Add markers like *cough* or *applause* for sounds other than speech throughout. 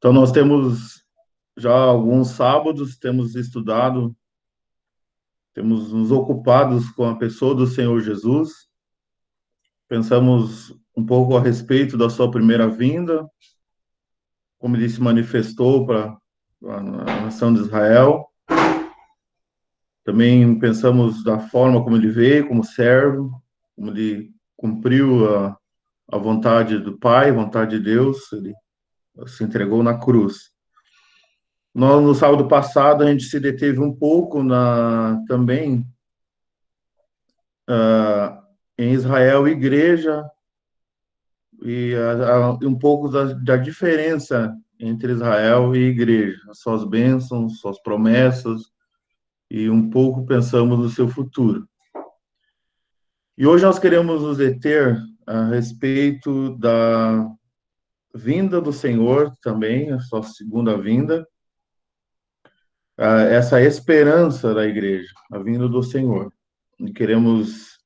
Então, nós temos já alguns sábados, temos estudado, temos nos ocupados com a pessoa do Senhor Jesus, pensamos um pouco a respeito da sua primeira vinda, como ele se manifestou para a nação de Israel. Também pensamos da forma como ele veio, como servo, como ele cumpriu a, a vontade do Pai, vontade de Deus, ele se entregou na cruz. No, no sábado passado, a gente se deteve um pouco na também uh, em Israel, igreja, e uh, um pouco da, da diferença entre Israel e igreja, suas bênçãos, suas promessas, e um pouco pensamos no seu futuro. E hoje nós queremos nos deter a respeito da vinda do Senhor também, a sua segunda vinda, essa esperança da igreja, a vinda do Senhor. E queremos,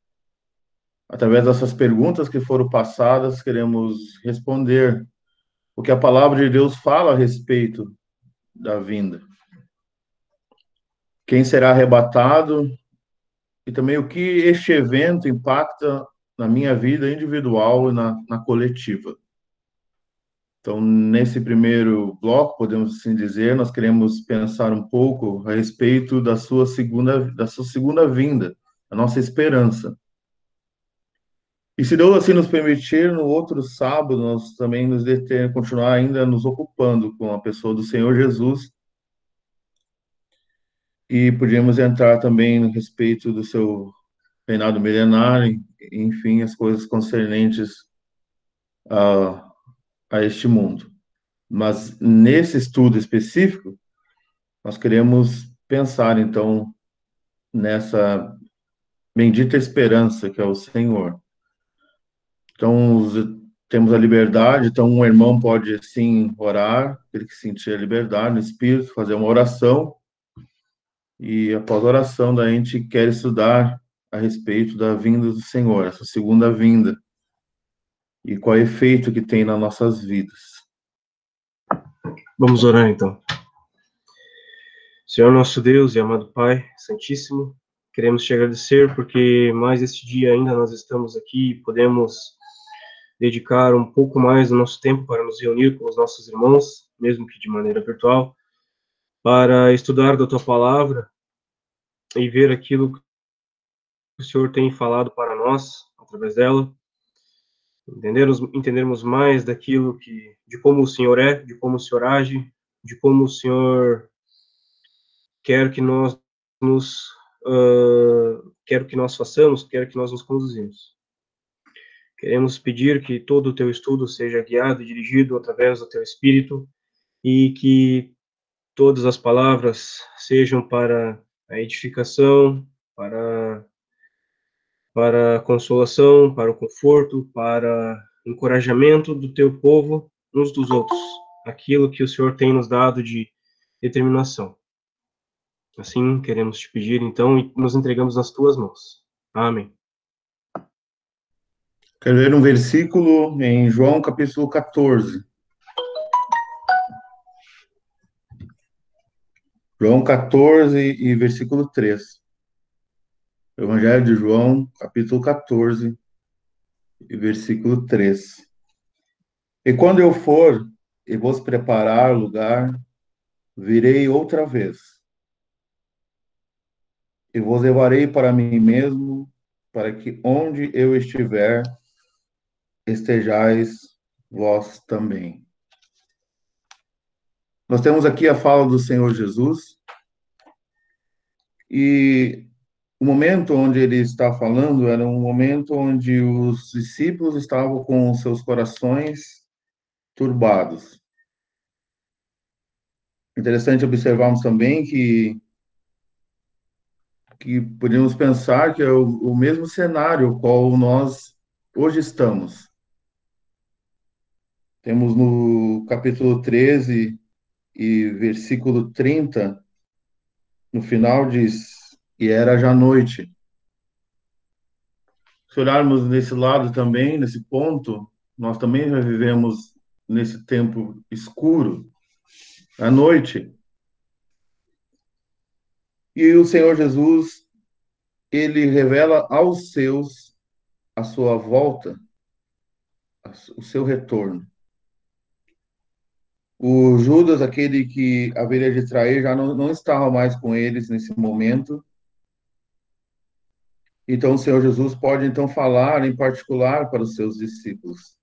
através dessas perguntas que foram passadas, queremos responder o que a palavra de Deus fala a respeito da vinda. Quem será arrebatado e também o que este evento impacta na minha vida individual e na, na coletiva. Então, nesse primeiro bloco, podemos assim dizer, nós queremos pensar um pouco a respeito da sua segunda, da sua segunda vinda, a nossa esperança. E se Deus assim nos permitir, no outro sábado, nós também nos deter, continuar ainda nos ocupando com a pessoa do Senhor Jesus. E podíamos entrar também no respeito do seu reinado milenário, enfim, as coisas concernentes a, a este mundo. Mas nesse estudo específico, nós queremos pensar, então, nessa bendita esperança que é o Senhor. Então, temos a liberdade, então um irmão pode, sim, orar, ele que sentir a liberdade no Espírito, fazer uma oração, e após a oração, daí a gente quer estudar a respeito da vinda do Senhor, essa segunda vinda, e qual é efeito que tem nas nossas vidas. Vamos orar então. Senhor nosso Deus e amado Pai Santíssimo, queremos te agradecer porque mais este dia ainda nós estamos aqui e podemos dedicar um pouco mais do nosso tempo para nos reunir com os nossos irmãos, mesmo que de maneira virtual, para estudar da tua palavra e ver aquilo que o Senhor tem falado para nós através dela, entendermos, entendermos mais daquilo que, de como o Senhor é, de como o Senhor age, de como o Senhor quer que nós nos uh, quer que nós façamos, quer que nós nos conduzimos. Queremos pedir que todo o teu estudo seja guiado e dirigido através do teu Espírito e que todas as palavras sejam para a edificação, para para a consolação, para o conforto, para o encorajamento do teu povo uns dos outros, aquilo que o Senhor tem nos dado de determinação. Assim, queremos te pedir, então, e nos entregamos nas tuas mãos. Amém. Quero ler um versículo em João capítulo 14. João 14 e versículo 3. Evangelho de João, capítulo 14 e versículo 3. E quando eu for e vos preparar lugar, virei outra vez. E vos levarei para mim mesmo, para que onde eu estiver, estejais vós também. Nós temos aqui a fala do Senhor Jesus, e o momento onde ele está falando era um momento onde os discípulos estavam com seus corações turbados. Interessante observarmos também que que podemos pensar que é o, o mesmo cenário qual nós hoje estamos. Temos no capítulo 13 e versículo 30, no final diz: E era já noite. Se olharmos nesse lado também, nesse ponto, nós também já vivemos nesse tempo escuro, à noite. E o Senhor Jesus, ele revela aos seus a sua volta, o seu retorno. O Judas, aquele que haveria de trair, já não, não estava mais com eles nesse momento. Então, o Senhor Jesus pode então falar em particular para os seus discípulos.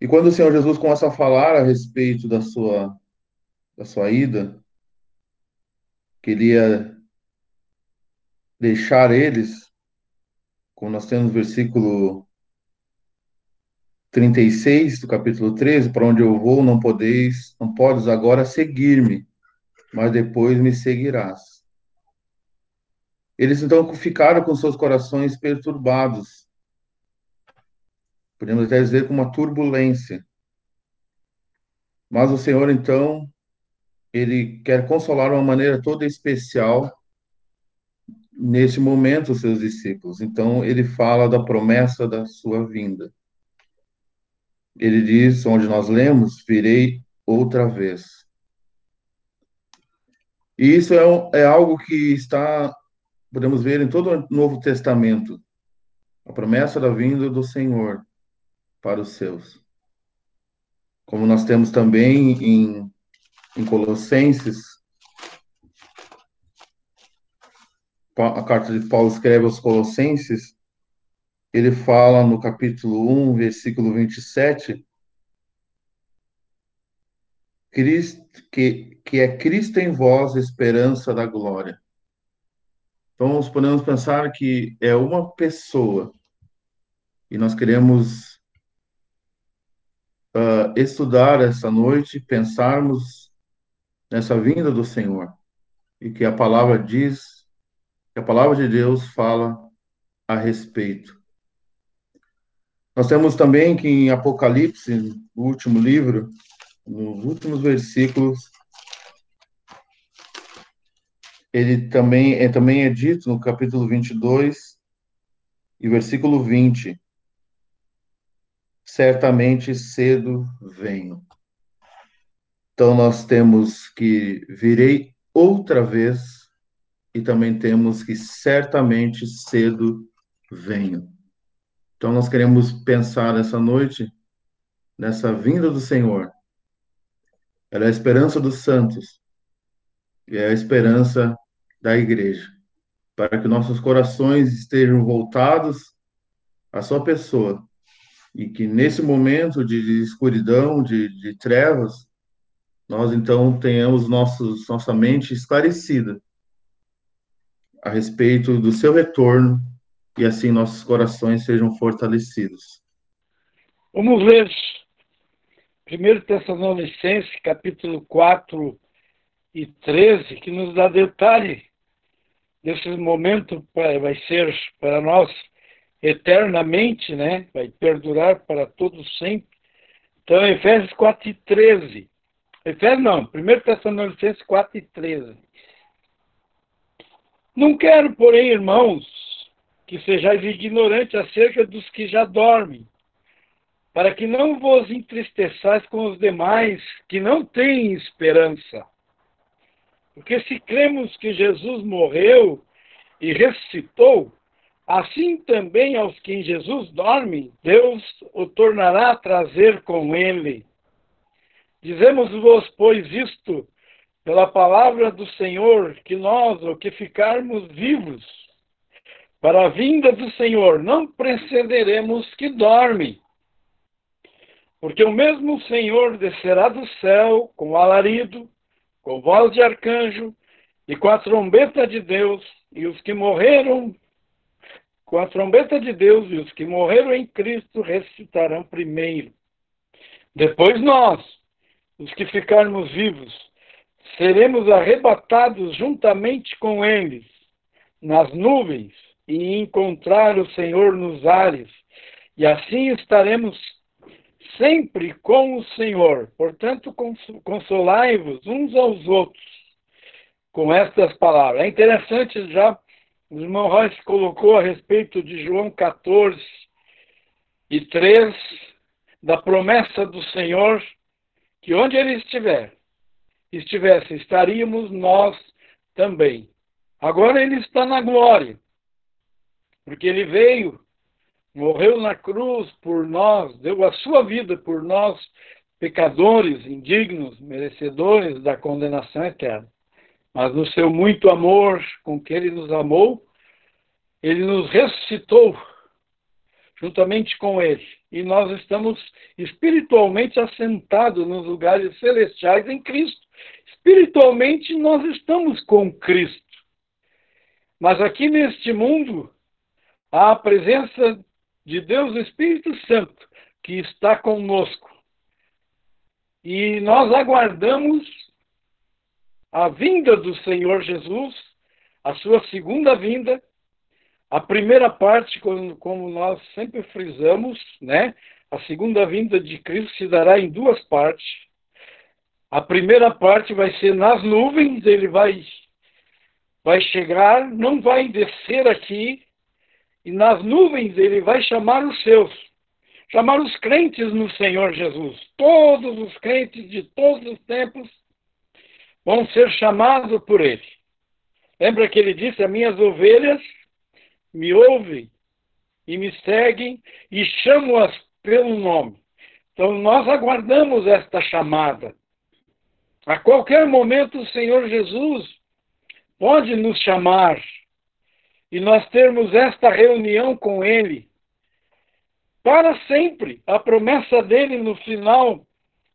E quando o Senhor Jesus começa a falar a respeito da sua da sua ida, queria deixar eles, como nós temos no versículo 36 do capítulo 13, para onde eu vou, não podeis, não podes agora seguir-me, mas depois me seguirás. Eles então ficaram com seus corações perturbados. Podemos até dizer com uma turbulência. Mas o Senhor então, ele quer consolar de uma maneira toda especial nesse momento os seus discípulos. Então ele fala da promessa da sua vinda ele diz, onde nós lemos, virei outra vez. E isso é, é algo que está, podemos ver em todo o Novo Testamento, a promessa da vinda do Senhor para os seus. Como nós temos também em, em Colossenses, a carta de Paulo escreve aos Colossenses, ele fala no capítulo 1, versículo 27, Cristo, que, que é Cristo em vós, esperança da glória. Então, podemos pensar que é uma pessoa e nós queremos uh, estudar essa noite, pensarmos nessa vinda do Senhor e que a palavra diz, que a palavra de Deus fala a respeito. Nós temos também que em Apocalipse, no último livro, nos últimos versículos, ele também é, também é dito no capítulo 22 e versículo 20: Certamente cedo venho. Então nós temos que virei outra vez e também temos que certamente cedo venho. Então, nós queremos pensar essa noite nessa vinda do Senhor. Ela é a esperança dos santos e é a esperança da igreja, para que nossos corações estejam voltados à sua pessoa e que nesse momento de escuridão, de, de trevas, nós então tenhamos nossos, nossa mente esclarecida a respeito do seu retorno e assim nossos corações sejam fortalecidos. Vamos ler 1 Tessalonicenses, capítulo 4 e 13, que nos dá detalhe desse momento, vai ser para nós eternamente, né? vai perdurar para todos sempre. Então, Efésios 4 e 13. Efésios não, 1 Tessalonicenses 4 e 13. Não quero, porém, irmãos, que sejais ignorantes acerca dos que já dormem, para que não vos entristeçais com os demais que não têm esperança. Porque se cremos que Jesus morreu e ressuscitou, assim também aos que em Jesus dormem, Deus o tornará a trazer com ele. Dizemos-vos, pois, isto pela palavra do Senhor, que nós, o que ficarmos vivos, para a vinda do Senhor não precederemos que dorme. Porque o mesmo Senhor descerá do céu com alarido, com voz de arcanjo e com a trombeta de Deus, e os que morreram com a trombeta de Deus e os que morreram em Cristo ressuscitarão primeiro. Depois nós, os que ficarmos vivos, seremos arrebatados juntamente com eles nas nuvens e encontrar o Senhor nos ares, e assim estaremos sempre com o Senhor. Portanto, consolai-vos uns aos outros com estas palavras. É interessante já, o irmão Royce colocou a respeito de João 14 e 3, da promessa do Senhor, que onde ele estiver, estivesse, estaríamos nós também. Agora ele está na glória, porque ele veio, morreu na cruz por nós, deu a sua vida por nós, pecadores, indignos, merecedores da condenação eterna. Mas no seu muito amor com que ele nos amou, ele nos ressuscitou juntamente com ele. E nós estamos espiritualmente assentados nos lugares celestiais em Cristo. Espiritualmente nós estamos com Cristo. Mas aqui neste mundo, há a presença de Deus, Espírito Santo, que está conosco. E nós aguardamos a vinda do Senhor Jesus, a sua segunda vinda. A primeira parte, como nós sempre frisamos, né? A segunda vinda de Cristo se dará em duas partes. A primeira parte vai ser nas nuvens, ele vai vai chegar, não vai descer aqui, e nas nuvens ele vai chamar os seus, chamar os crentes no Senhor Jesus. Todos os crentes de todos os tempos vão ser chamados por ele. Lembra que ele disse: As minhas ovelhas me ouvem e me seguem e chamo-as pelo nome. Então nós aguardamos esta chamada. A qualquer momento o Senhor Jesus pode nos chamar e nós termos esta reunião com Ele para sempre. A promessa dele no final,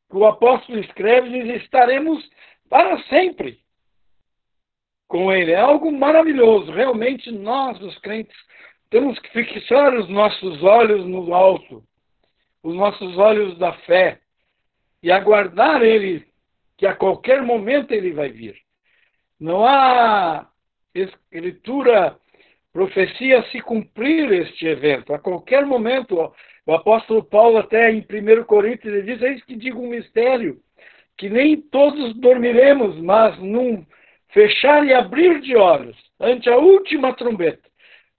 que o apóstolo escreve, diz: estaremos para sempre com Ele. É algo maravilhoso. Realmente, nós, os crentes, temos que fixar os nossos olhos no alto, os nossos olhos da fé, e aguardar Ele, que a qualquer momento Ele vai vir. Não há escritura profecia se cumprir este evento. A qualquer momento, o apóstolo Paulo, até em 1 Coríntios, ele diz: Eis que digo um mistério, que nem todos dormiremos, mas num fechar e abrir de olhos, ante a última trombeta,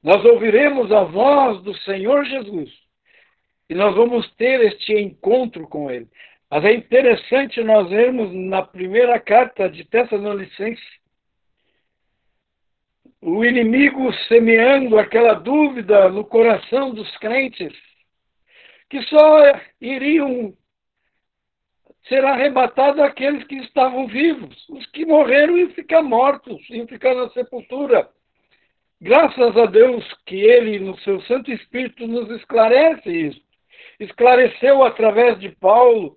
nós ouviremos a voz do Senhor Jesus e nós vamos ter este encontro com Ele. Mas é interessante nós vermos na primeira carta de Tessalonicenses o inimigo semeando aquela dúvida no coração dos crentes, que só iriam ser arrebatados aqueles que estavam vivos, os que morreram iam ficar mortos, iam ficar na sepultura. Graças a Deus que Ele, no seu Santo Espírito, nos esclarece isso. Esclareceu através de Paulo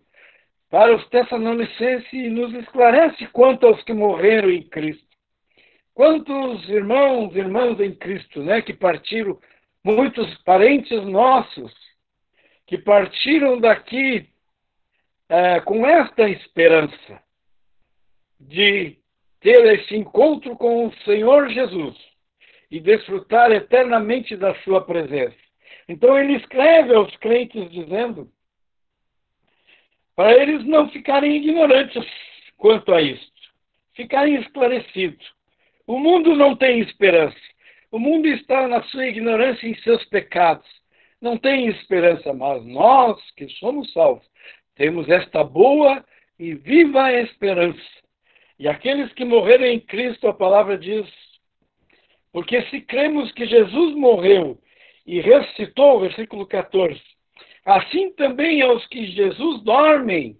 para os Tessalonicenses e nos esclarece quanto aos que morreram em Cristo. Quantos irmãos e irmãs em Cristo, né, que partiram, muitos parentes nossos, que partiram daqui é, com esta esperança de ter esse encontro com o Senhor Jesus e desfrutar eternamente da sua presença. Então ele escreve aos crentes dizendo para eles não ficarem ignorantes quanto a isto, ficarem esclarecidos. O mundo não tem esperança. O mundo está na sua ignorância em seus pecados. Não tem esperança, mas nós que somos salvos temos esta boa e viva esperança. E aqueles que morreram em Cristo, a palavra diz, porque se cremos que Jesus morreu e ressuscitou, versículo 14, assim também aos que Jesus dormem.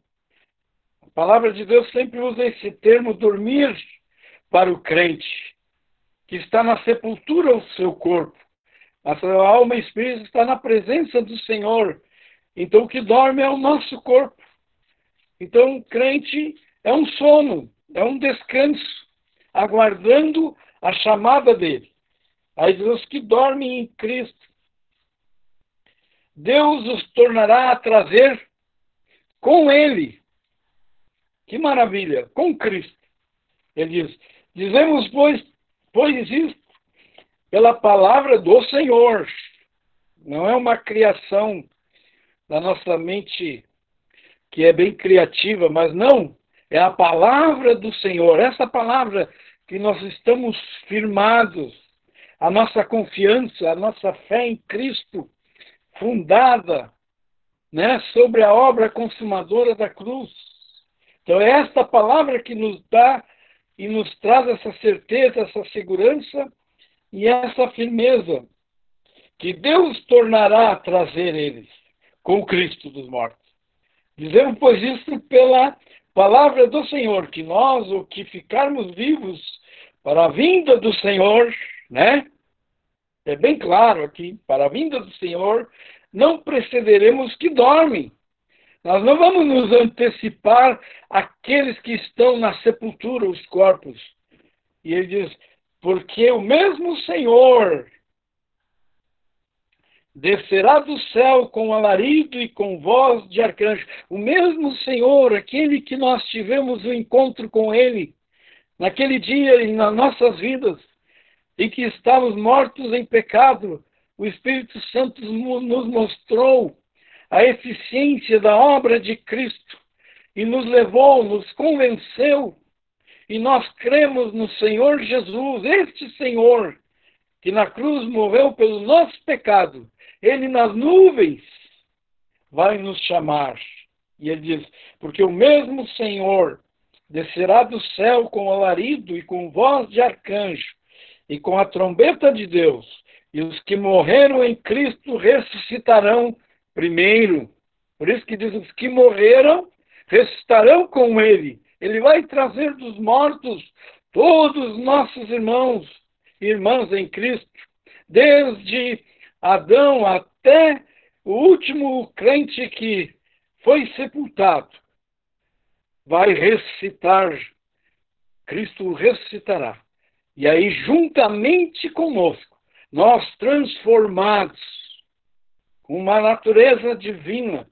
A palavra de Deus sempre usa esse termo dormir para o crente, que está na sepultura o seu corpo. A sua alma e espírito está na presença do Senhor. Então o que dorme é o nosso corpo. Então o crente é um sono, é um descanso, aguardando a chamada dele. Aí os que dormem em Cristo. Deus os tornará a trazer com Ele. Que maravilha! Com Cristo. Ele diz: Dizemos, pois, pois isto pela palavra do Senhor. Não é uma criação da nossa mente que é bem criativa, mas não, é a palavra do Senhor. Essa palavra que nós estamos firmados, a nossa confiança, a nossa fé em Cristo, fundada né, sobre a obra consumadora da cruz. Então é esta palavra que nos dá e nos traz essa certeza, essa segurança e essa firmeza que Deus tornará a trazer eles com o Cristo dos mortos. Dizemos, pois, isso pela palavra do Senhor, que nós, o que ficarmos vivos para a vinda do Senhor, né? É bem claro aqui, para a vinda do Senhor, não precederemos que dormem. Nós não vamos nos antecipar àqueles que estão na sepultura, os corpos. E ele diz, porque o mesmo Senhor descerá do céu com alarido e com voz de arcanjo. O mesmo Senhor, aquele que nós tivemos o um encontro com Ele, naquele dia e nas nossas vidas, em que estávamos mortos em pecado, o Espírito Santo nos mostrou a eficiência da obra de Cristo e nos levou, nos convenceu, e nós cremos no Senhor Jesus, este Senhor, que na cruz morreu pelo nosso pecado ele nas nuvens vai nos chamar. E ele diz: Porque o mesmo Senhor descerá do céu com alarido e com voz de arcanjo e com a trombeta de Deus, e os que morreram em Cristo ressuscitarão primeiro. Por isso que diz: os que morreram ressuscitarão com ele. Ele vai trazer dos mortos todos os nossos irmãos e irmãs em Cristo, desde Adão até o último crente que foi sepultado, vai ressuscitar, Cristo ressuscitará. E aí, juntamente conosco, nós transformados com uma natureza divina,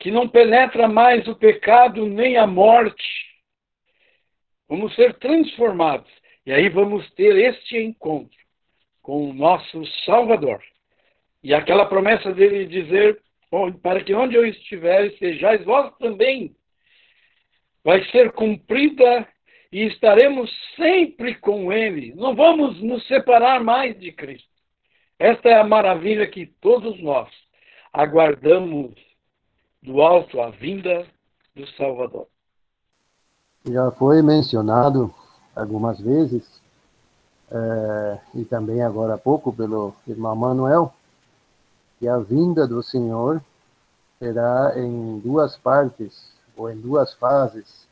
que não penetra mais o pecado nem a morte, vamos ser transformados. E aí vamos ter este encontro com o nosso Salvador. E aquela promessa dele dizer, para que onde eu estiver, sejais vós também, vai ser cumprida e estaremos sempre com ele. Não vamos nos separar mais de Cristo. Esta é a maravilha que todos nós aguardamos do alto a vinda do Salvador. Já foi mencionado algumas vezes é, e também agora há pouco pelo irmão Manuel, que a vinda do Senhor será em duas partes, ou em duas fases,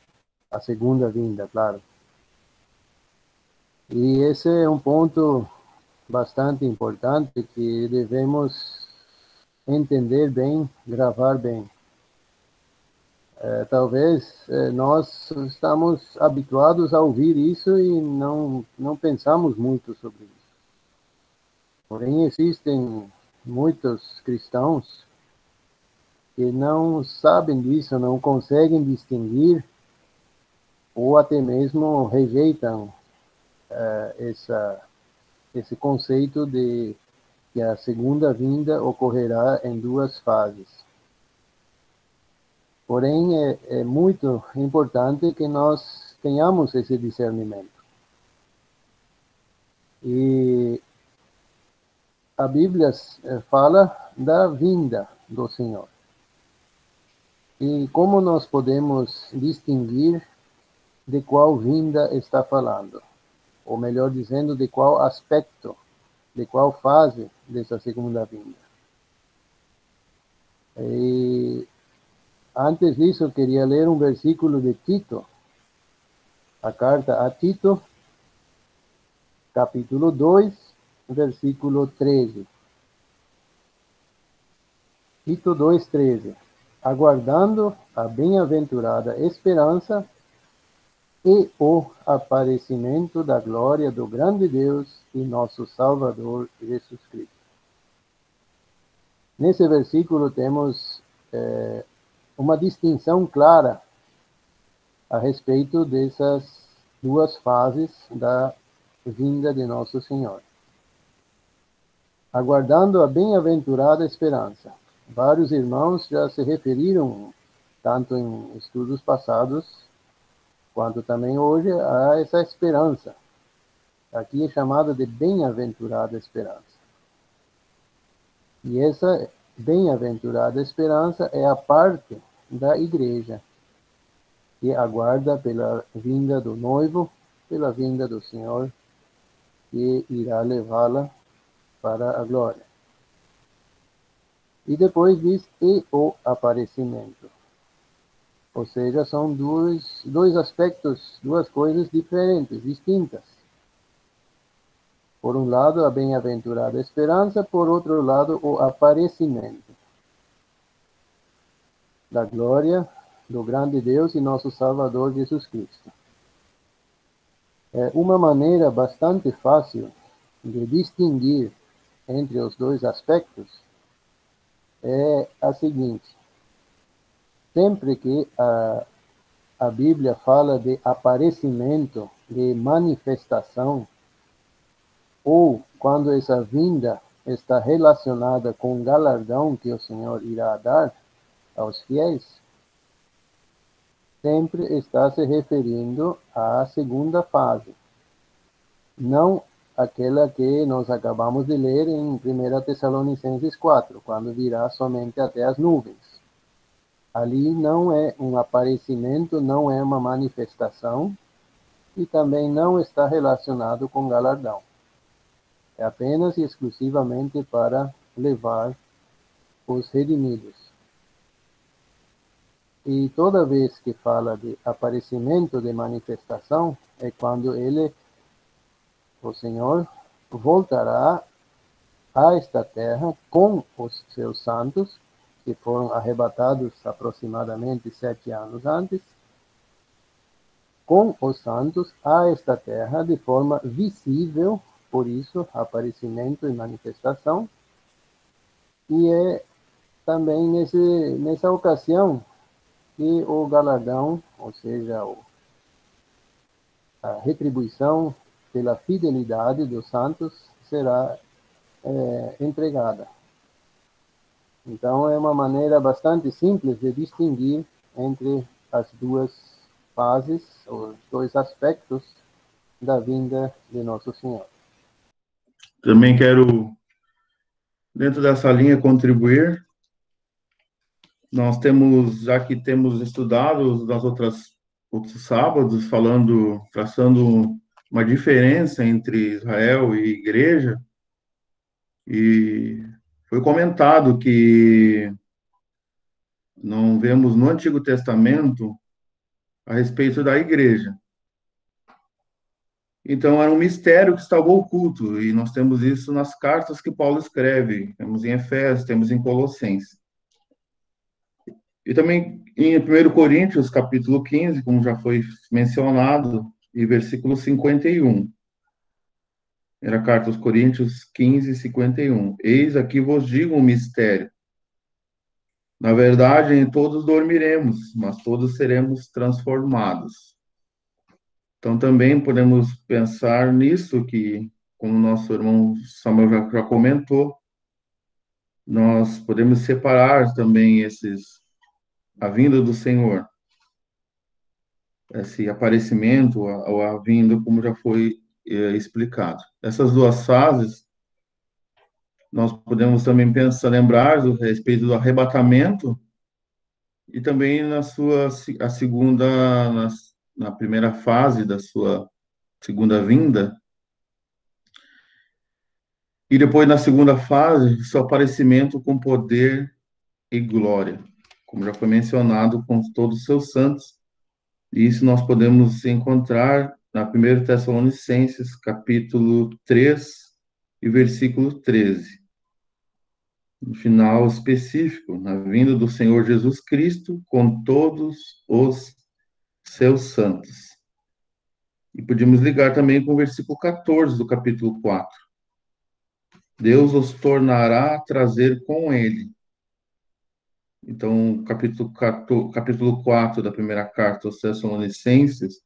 a segunda vinda, claro. E esse é um ponto bastante importante que devemos entender bem, gravar bem. É, talvez é, nós estamos habituados a ouvir isso e não, não pensamos muito sobre isso. Porém, existem muitos cristãos que não sabem disso, não conseguem distinguir ou até mesmo rejeitam é, essa, esse conceito de que a segunda vinda ocorrerá em duas fases. Porém, é, é muito importante que nós tenhamos esse discernimento. E a Bíblia eh, fala da vinda do Senhor. E como nós podemos distinguir de qual vinda está falando? Ou melhor dizendo, de qual aspecto, de qual fase dessa segunda vinda? E Antes disso, queria ler um versículo de Tito, a carta a Tito, capítulo 2, versículo 13. Tito 2, 13. Aguardando a bem-aventurada esperança e o aparecimento da glória do grande Deus e nosso Salvador Jesus Cristo. Nesse versículo temos eh, uma distinção clara a respeito dessas duas fases da vinda de Nosso Senhor. Aguardando a bem-aventurada esperança. Vários irmãos já se referiram, tanto em estudos passados, quanto também hoje, a essa esperança. Aqui é chamada de bem-aventurada esperança. E essa bem-aventurada esperança é a parte da igreja, que aguarda pela vinda do noivo, pela vinda do Senhor, que irá levá-la para a glória. E depois diz, e o aparecimento. Ou seja, são dois, dois aspectos, duas coisas diferentes, distintas. Por um lado, a bem-aventurada esperança, por outro lado, o aparecimento da glória do grande Deus e nosso Salvador Jesus Cristo. É uma maneira bastante fácil de distinguir entre os dois aspectos é a seguinte: sempre que a, a Bíblia fala de aparecimento, de manifestação, ou quando essa vinda está relacionada com o galardão que o Senhor irá dar aos fiéis, sempre está se referindo à segunda fase, não aquela que nós acabamos de ler em 1 Tessalonicenses 4, quando virá somente até as nuvens. Ali não é um aparecimento, não é uma manifestação e também não está relacionado com galardão. É apenas e exclusivamente para levar os redimidos. E toda vez que fala de aparecimento de manifestação, é quando ele o Senhor voltará a esta terra com os seus santos, que foram arrebatados aproximadamente sete anos antes, com os santos a esta terra de forma visível, por isso, aparecimento e manifestação. E é também nesse, nessa ocasião que o galardão, ou seja, a retribuição pela fidelidade dos santos será é, entregada. Então, é uma maneira bastante simples de distinguir entre as duas fases, os dois aspectos da vinda de Nosso Senhor. Também quero, dentro dessa linha, contribuir. Nós temos, já que temos estudado nas outras outros sábados, falando, traçando uma diferença entre Israel e igreja, e foi comentado que não vemos no Antigo Testamento a respeito da igreja. Então, era um mistério que estava oculto, e nós temos isso nas cartas que Paulo escreve, temos em Efésios, temos em Colossenses. E também em 1 Coríntios, capítulo 15, como já foi mencionado, e versículo 51. Era carta aos Coríntios 15, 51. Eis aqui vos digo um mistério. Na verdade, todos dormiremos, mas todos seremos transformados. Então, também podemos pensar nisso que, como nosso irmão Samuel já, já comentou, nós podemos separar também esses a vinda do Senhor esse aparecimento ou a, vinda, como já foi explicado. Essas duas fases, nós podemos também pensar, lembrar do respeito do arrebatamento e também na sua a segunda na, na primeira fase da sua segunda vinda e depois na segunda fase seu aparecimento com poder e glória como já foi mencionado com todos os seus santos isso nós podemos encontrar na 1 Tessalonicenses, capítulo 3 e versículo 13. No final específico, na vinda do Senhor Jesus Cristo com todos os seus santos. E podemos ligar também com o versículo 14 do capítulo 4. Deus os tornará a trazer com ele então, capítulo, 14, capítulo 4 da primeira carta aos Tessalonicenses,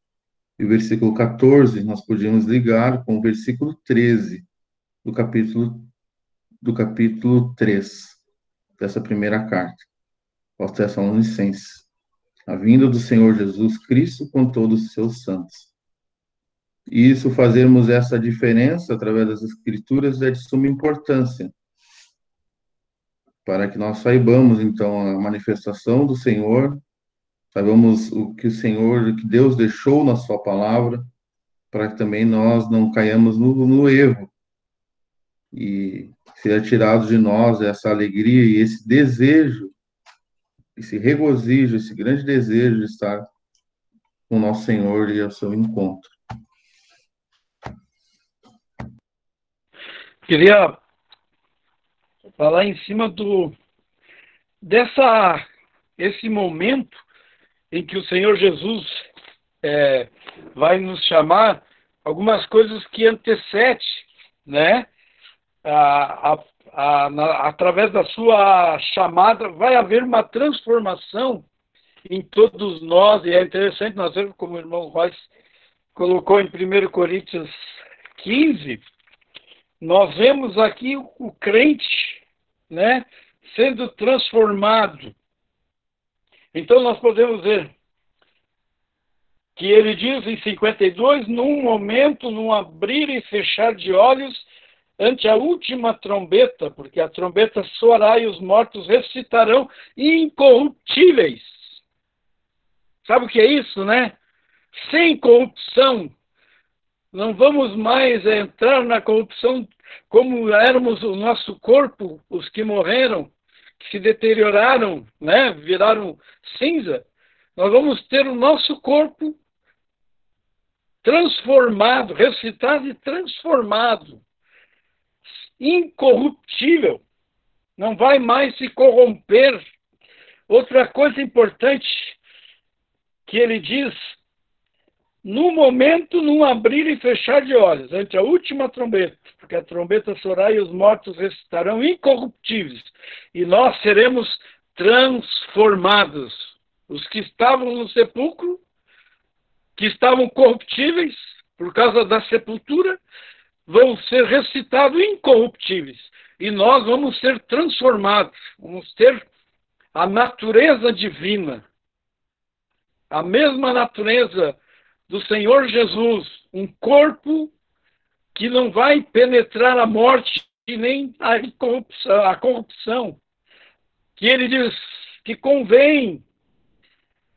e versículo 14, nós podíamos ligar com o versículo 13 do capítulo, do capítulo 3 dessa primeira carta aos Tessalonicenses. A vinda do Senhor Jesus Cristo com todos os seus santos. E isso, fazermos essa diferença através das Escrituras é de suma importância, para que nós saibamos, então, a manifestação do Senhor saibamos o que o Senhor, o que Deus deixou na Sua palavra, para que também nós não caiamos no, no erro e seja tirado de nós essa alegria e esse desejo, esse regozijo, esse grande desejo de estar com o nosso Senhor e ao seu encontro. Queria falar em cima do dessa esse momento em que o Senhor Jesus é, vai nos chamar algumas coisas que antecede, né? A, a, a, na, através da sua chamada vai haver uma transformação em todos nós e é interessante nós vemos como o irmão Royce colocou em 1 Coríntios 15, nós vemos aqui o crente, né, sendo transformado então nós podemos ver que ele diz em 52, num momento, num abrir e fechar de olhos, ante a última trombeta, porque a trombeta soará e os mortos ressuscitarão incorruptíveis. Sabe o que é isso, né? Sem corrupção. Não vamos mais entrar na corrupção como éramos o nosso corpo, os que morreram, se deterioraram, né, viraram cinza, nós vamos ter o nosso corpo transformado, ressuscitado e transformado, incorruptível, não vai mais se corromper. Outra coisa importante que ele diz no momento, num abrir e fechar de olhos, ante a última trombeta, porque a trombeta soará e os mortos ressuscitarão incorruptíveis, e nós seremos transformados. Os que estavam no sepulcro, que estavam corruptíveis por causa da sepultura, vão ser ressuscitados incorruptíveis, e nós vamos ser transformados, vamos ter a natureza divina, a mesma natureza do Senhor Jesus, um corpo que não vai penetrar a morte e nem a corrupção, a corrupção. Que ele diz que convém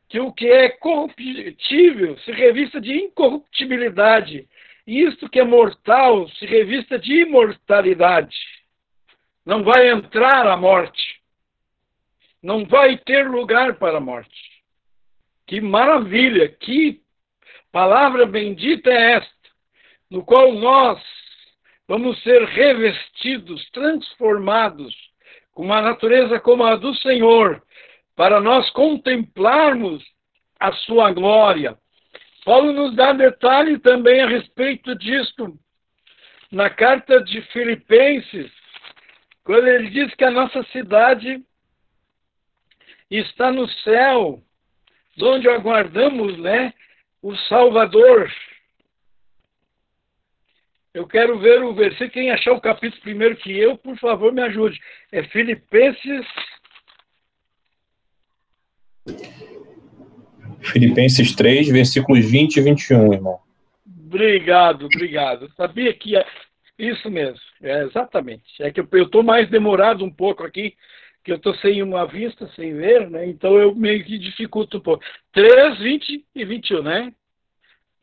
que o que é corruptível se revista de incorruptibilidade, e isto que é mortal se revista de imortalidade. Não vai entrar a morte. Não vai ter lugar para a morte. Que maravilha, que Palavra bendita é esta, no qual nós vamos ser revestidos, transformados com uma natureza como a do Senhor, para nós contemplarmos a sua glória. Paulo nos dá detalhe também a respeito disto na carta de Filipenses, quando ele diz que a nossa cidade está no céu, onde aguardamos, né, o Salvador. Eu quero ver o versículo. Quem achar o capítulo primeiro que eu, por favor, me ajude. É Filipenses. Filipenses 3, versículos 20 e 21, irmão. Obrigado, obrigado. Sabia que é isso mesmo. É exatamente. É que eu estou mais demorado um pouco aqui que eu estou sem uma vista, sem ver, né? Então eu meio que dificulto um pouco. 3, 20 e 21, né?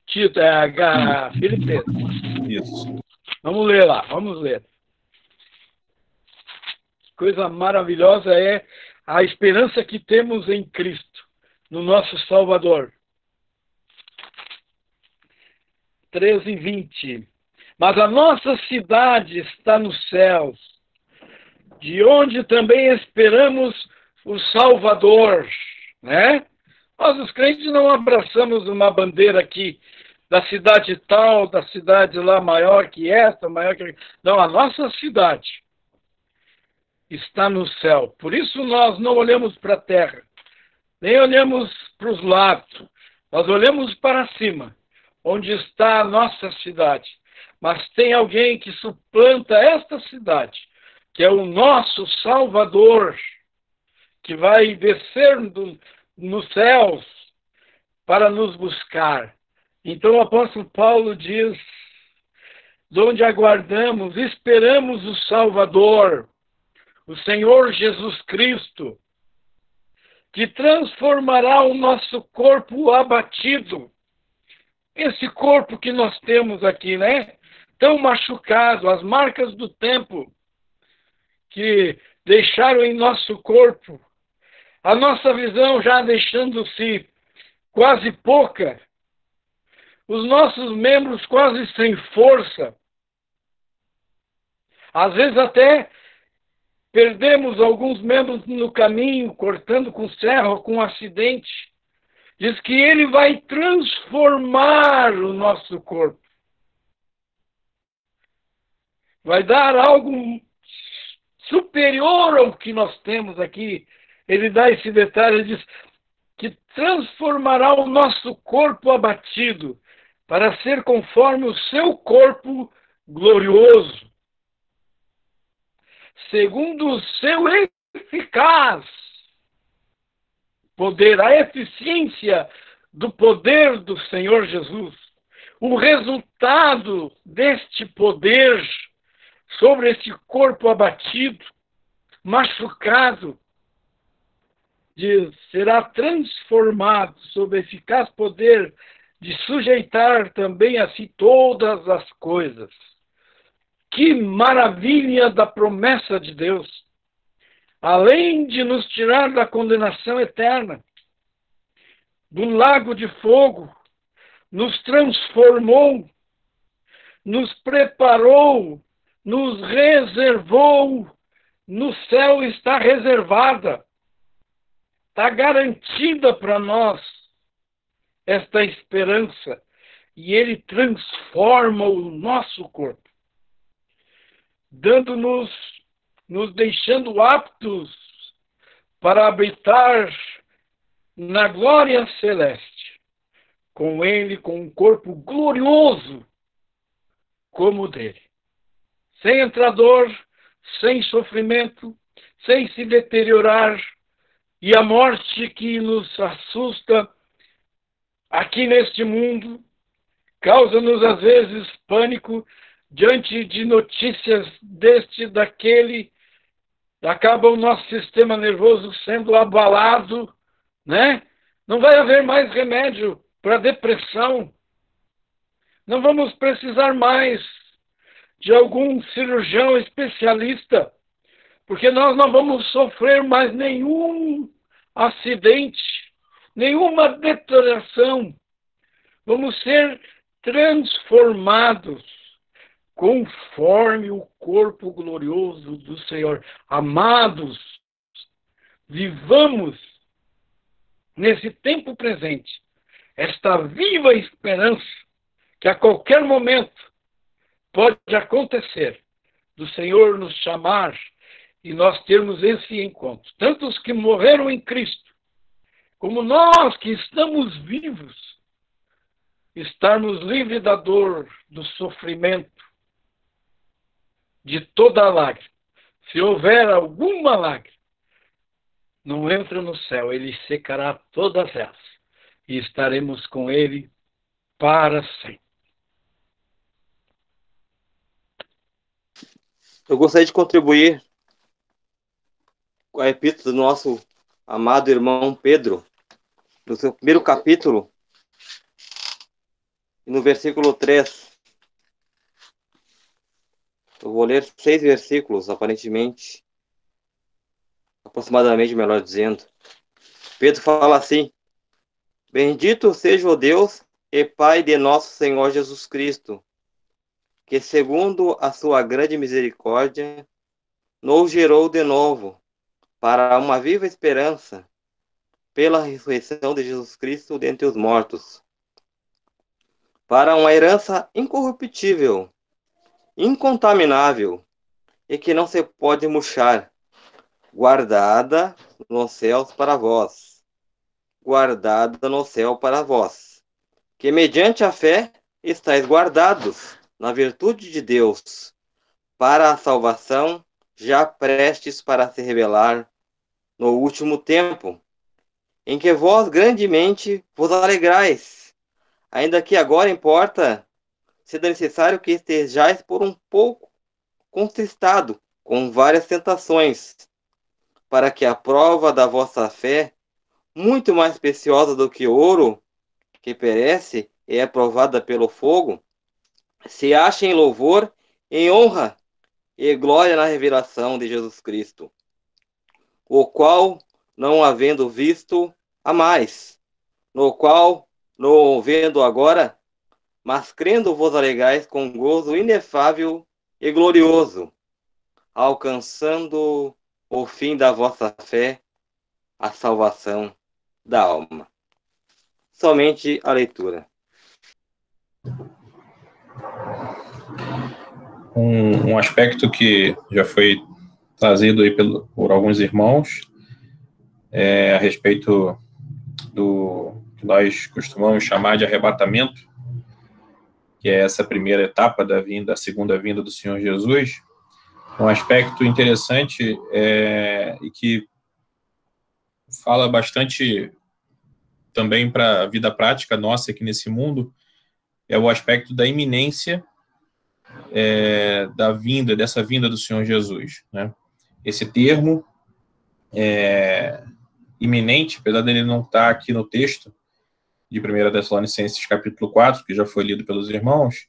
Tito, é H, Filipenses. Isso. Vamos ler lá, vamos ler. Coisa maravilhosa é a esperança que temos em Cristo, no nosso Salvador. 13 e 20. Mas a nossa cidade está nos céus de onde também esperamos o Salvador, né? Nós, os crentes, não abraçamos uma bandeira aqui da cidade tal, da cidade lá maior que essa, maior que. Não, a nossa cidade está no céu. Por isso nós não olhamos para a terra, nem olhamos para os lados, nós olhamos para cima, onde está a nossa cidade. Mas tem alguém que suplanta esta cidade que é o nosso Salvador, que vai descer do, nos céus para nos buscar. Então o apóstolo Paulo diz: de onde aguardamos, esperamos o Salvador, o Senhor Jesus Cristo, que transformará o nosso corpo abatido. Esse corpo que nós temos aqui, né? Tão machucado, as marcas do tempo que deixaram em nosso corpo, a nossa visão já deixando-se quase pouca, os nossos membros quase sem força. Às vezes até perdemos alguns membros no caminho, cortando com serra, com um acidente. Diz que ele vai transformar o nosso corpo. Vai dar algo superior ao que nós temos aqui. Ele dá esse detalhe, ele diz que transformará o nosso corpo abatido para ser conforme o seu corpo glorioso, segundo o seu eficaz poder, a eficiência do poder do Senhor Jesus. O resultado deste poder sobre esse corpo abatido, machucado, de, será transformado sob eficaz poder de sujeitar também a si todas as coisas. Que maravilha da promessa de Deus! Além de nos tirar da condenação eterna, do lago de fogo, nos transformou, nos preparou nos reservou, no céu está reservada, está garantida para nós esta esperança e ele transforma o nosso corpo, dando-nos, nos deixando aptos para habitar na glória celeste, com ele, com um corpo glorioso como o dele sem entrar dor, sem sofrimento, sem se deteriorar, e a morte que nos assusta aqui neste mundo causa-nos às vezes pânico diante de notícias deste, daquele, acaba o nosso sistema nervoso sendo abalado, né? Não vai haver mais remédio para depressão. Não vamos precisar mais de algum cirurgião especialista, porque nós não vamos sofrer mais nenhum acidente, nenhuma deterioração. Vamos ser transformados conforme o corpo glorioso do Senhor. Amados, vivamos nesse tempo presente esta viva esperança que a qualquer momento pode acontecer do Senhor nos chamar e nós termos esse encontro. Tanto os que morreram em Cristo, como nós que estamos vivos, estarmos livres da dor, do sofrimento, de toda a lágrima. Se houver alguma lágrima, não entra no céu, ele secará todas elas e estaremos com ele para sempre. Eu gostaria de contribuir com a epístola do nosso amado irmão Pedro, no seu primeiro capítulo, no versículo 3. Eu vou ler seis versículos, aparentemente, aproximadamente, melhor dizendo. Pedro fala assim: Bendito seja o Deus e Pai de nosso Senhor Jesus Cristo que, segundo a sua grande misericórdia, nos gerou de novo para uma viva esperança pela ressurreição de Jesus Cristo dentre os mortos, para uma herança incorruptível, incontaminável e que não se pode murchar, guardada nos céus para vós, guardada no céu para vós, que mediante a fé estáis guardados na virtude de Deus, para a salvação, já prestes para se revelar no último tempo, em que vós grandemente vos alegrais, ainda que agora importa, sendo necessário que estejais por um pouco contristado com várias tentações, para que a prova da vossa fé, muito mais preciosa do que ouro, que perece e é provada pelo fogo, se acha em louvor, em honra e glória na revelação de Jesus Cristo, o qual, não havendo visto, a mais, no qual, não vendo agora, mas crendo vos alegais com gozo inefável e glorioso, alcançando o fim da vossa fé, a salvação da alma. Somente a leitura. Um, um aspecto que já foi trazido aí pelo, por alguns irmãos é, a respeito do que nós costumamos chamar de arrebatamento, que é essa primeira etapa da vinda, a segunda vinda do Senhor Jesus. Um aspecto interessante é, e que fala bastante também para a vida prática nossa aqui nesse mundo é o aspecto da iminência é, da vinda, dessa vinda do Senhor Jesus. Né? Esse termo é, iminente, apesar dele não estar tá aqui no texto de 1 Tessalonicenses capítulo 4, que já foi lido pelos irmãos,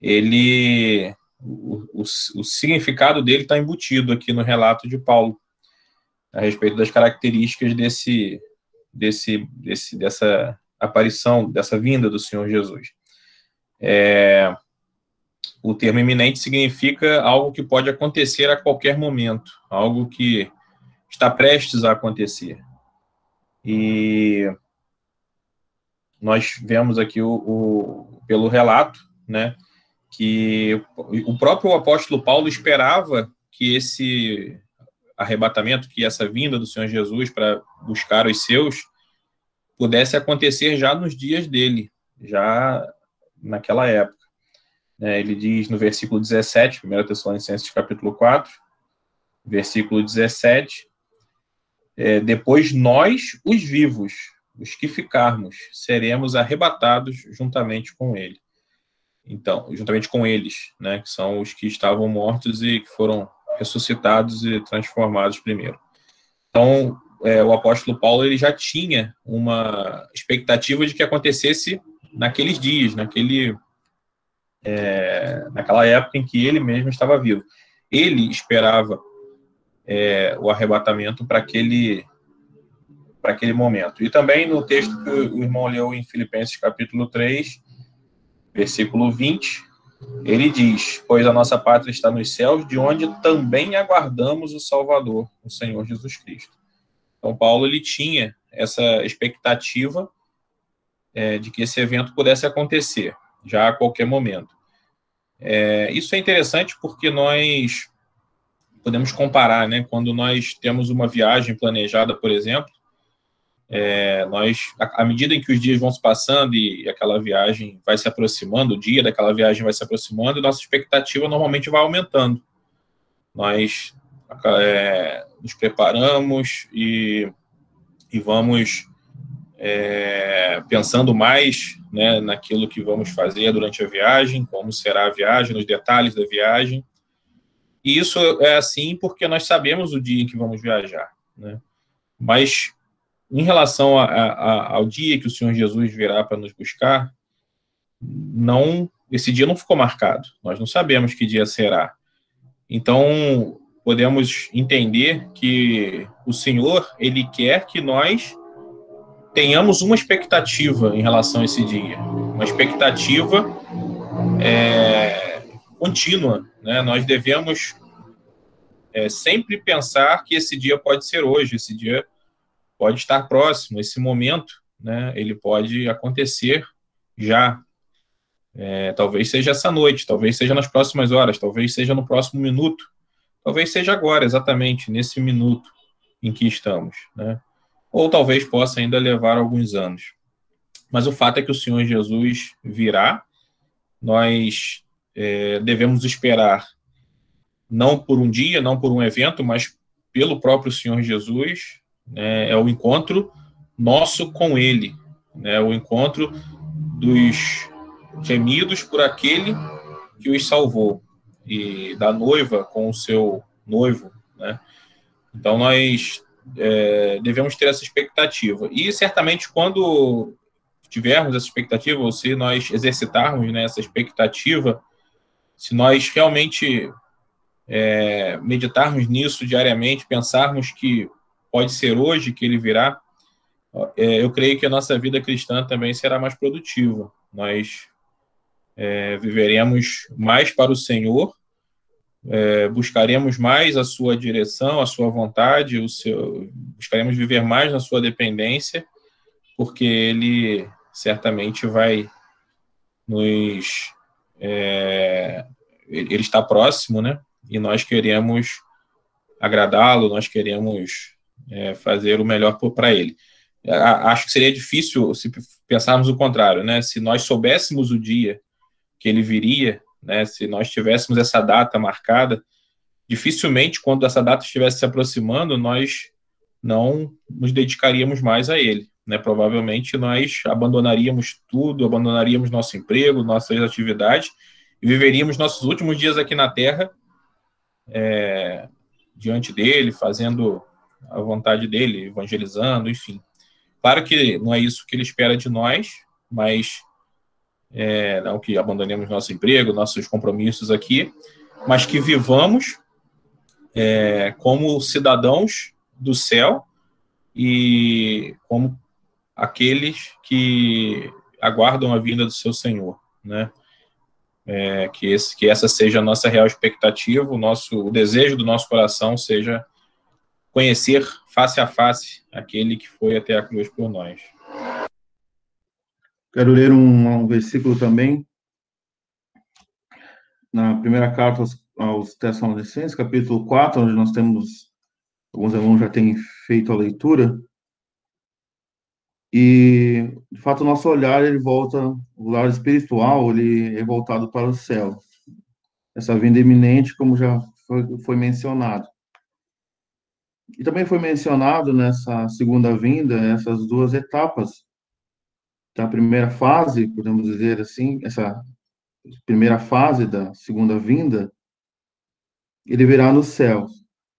ele o, o, o significado dele está embutido aqui no relato de Paulo a respeito das características desse, desse, desse dessa aparição, dessa vinda do Senhor Jesus. É, o termo iminente significa algo que pode acontecer a qualquer momento, algo que está prestes a acontecer. E nós vemos aqui o, o, pelo relato, né, que o próprio apóstolo Paulo esperava que esse arrebatamento, que essa vinda do Senhor Jesus para buscar os seus, pudesse acontecer já nos dias dele, já naquela época. É, ele diz no versículo 17, 1 Tessalonicenses capítulo 4, versículo 17, é, depois nós, os vivos, os que ficarmos, seremos arrebatados juntamente com ele. Então, juntamente com eles, né, que são os que estavam mortos e que foram ressuscitados e transformados primeiro. Então, é, o apóstolo Paulo ele já tinha uma expectativa de que acontecesse naqueles dias, naquele, é, naquela época em que ele mesmo estava vivo. Ele esperava é, o arrebatamento para aquele para aquele momento. E também no texto que o irmão leu em Filipenses capítulo 3, versículo 20, ele diz: Pois a nossa pátria está nos céus, de onde também aguardamos o Salvador, o Senhor Jesus Cristo. Então, Paulo ele tinha essa expectativa é, de que esse evento pudesse acontecer já a qualquer momento. É, isso é interessante porque nós podemos comparar, né? Quando nós temos uma viagem planejada, por exemplo, é, nós, à medida em que os dias vão se passando e aquela viagem vai se aproximando, o dia daquela viagem vai se aproximando, nossa expectativa normalmente vai aumentando. Nós é, nos preparamos e, e vamos é, pensando mais né, naquilo que vamos fazer durante a viagem, como será a viagem, nos detalhes da viagem. E isso é assim porque nós sabemos o dia em que vamos viajar. Né? Mas em relação a, a, ao dia que o Senhor Jesus virá para nos buscar, não esse dia não ficou marcado. Nós não sabemos que dia será. Então podemos entender que o Senhor ele quer que nós tenhamos uma expectativa em relação a esse dia, uma expectativa é, contínua. Né? Nós devemos é, sempre pensar que esse dia pode ser hoje, esse dia pode estar próximo, esse momento, né, ele pode acontecer já. É, talvez seja essa noite, talvez seja nas próximas horas, talvez seja no próximo minuto, talvez seja agora, exatamente, nesse minuto em que estamos, né? Ou talvez possa ainda levar alguns anos. Mas o fato é que o Senhor Jesus virá, nós é, devemos esperar, não por um dia, não por um evento, mas pelo próprio Senhor Jesus, né, é o encontro nosso com Ele, né, o encontro dos remidos por aquele que os salvou e da noiva com o seu noivo, né? Então nós é, devemos ter essa expectativa. E certamente quando tivermos essa expectativa, ou se nós exercitarmos né, essa expectativa, se nós realmente é, meditarmos nisso diariamente, pensarmos que pode ser hoje que ele virá, é, eu creio que a nossa vida cristã também será mais produtiva. Nós é, viveremos mais para o Senhor, é, buscaremos mais a sua direção, a sua vontade, o seu, buscaremos viver mais na sua dependência, porque Ele certamente vai nos. É, ele está próximo, né? E nós queremos agradá-lo, nós queremos é, fazer o melhor para ele. Acho que seria difícil se pensarmos o contrário, né? Se nós soubéssemos o dia que ele viria, né? Se nós tivéssemos essa data marcada, dificilmente quando essa data estivesse se aproximando, nós não nos dedicaríamos mais a ele, né? Provavelmente nós abandonaríamos tudo, abandonaríamos nosso emprego, nossas atividades e viveríamos nossos últimos dias aqui na Terra é, diante dele, fazendo a vontade dele, evangelizando, enfim. Claro que não é isso que ele espera de nós, mas é, não que abandonemos nosso emprego, nossos compromissos aqui, mas que vivamos é, como cidadãos do céu e como aqueles que aguardam a vinda do seu Senhor, né? É, que, esse, que essa seja a nossa real expectativa, o nosso o desejo do nosso coração seja conhecer face a face aquele que foi até a cruz por nós. Quero ler um, um versículo também, na primeira carta aos, aos Tessalonicenses, capítulo 4, onde nós temos, alguns irmãos já têm feito a leitura, e, de fato, o nosso olhar, ele volta, o olhar espiritual, ele é voltado para o céu. Essa vinda iminente, como já foi, foi mencionado. E também foi mencionado nessa segunda vinda essas duas etapas. Da primeira fase, podemos dizer assim, essa primeira fase da segunda vinda, ele virá no céu.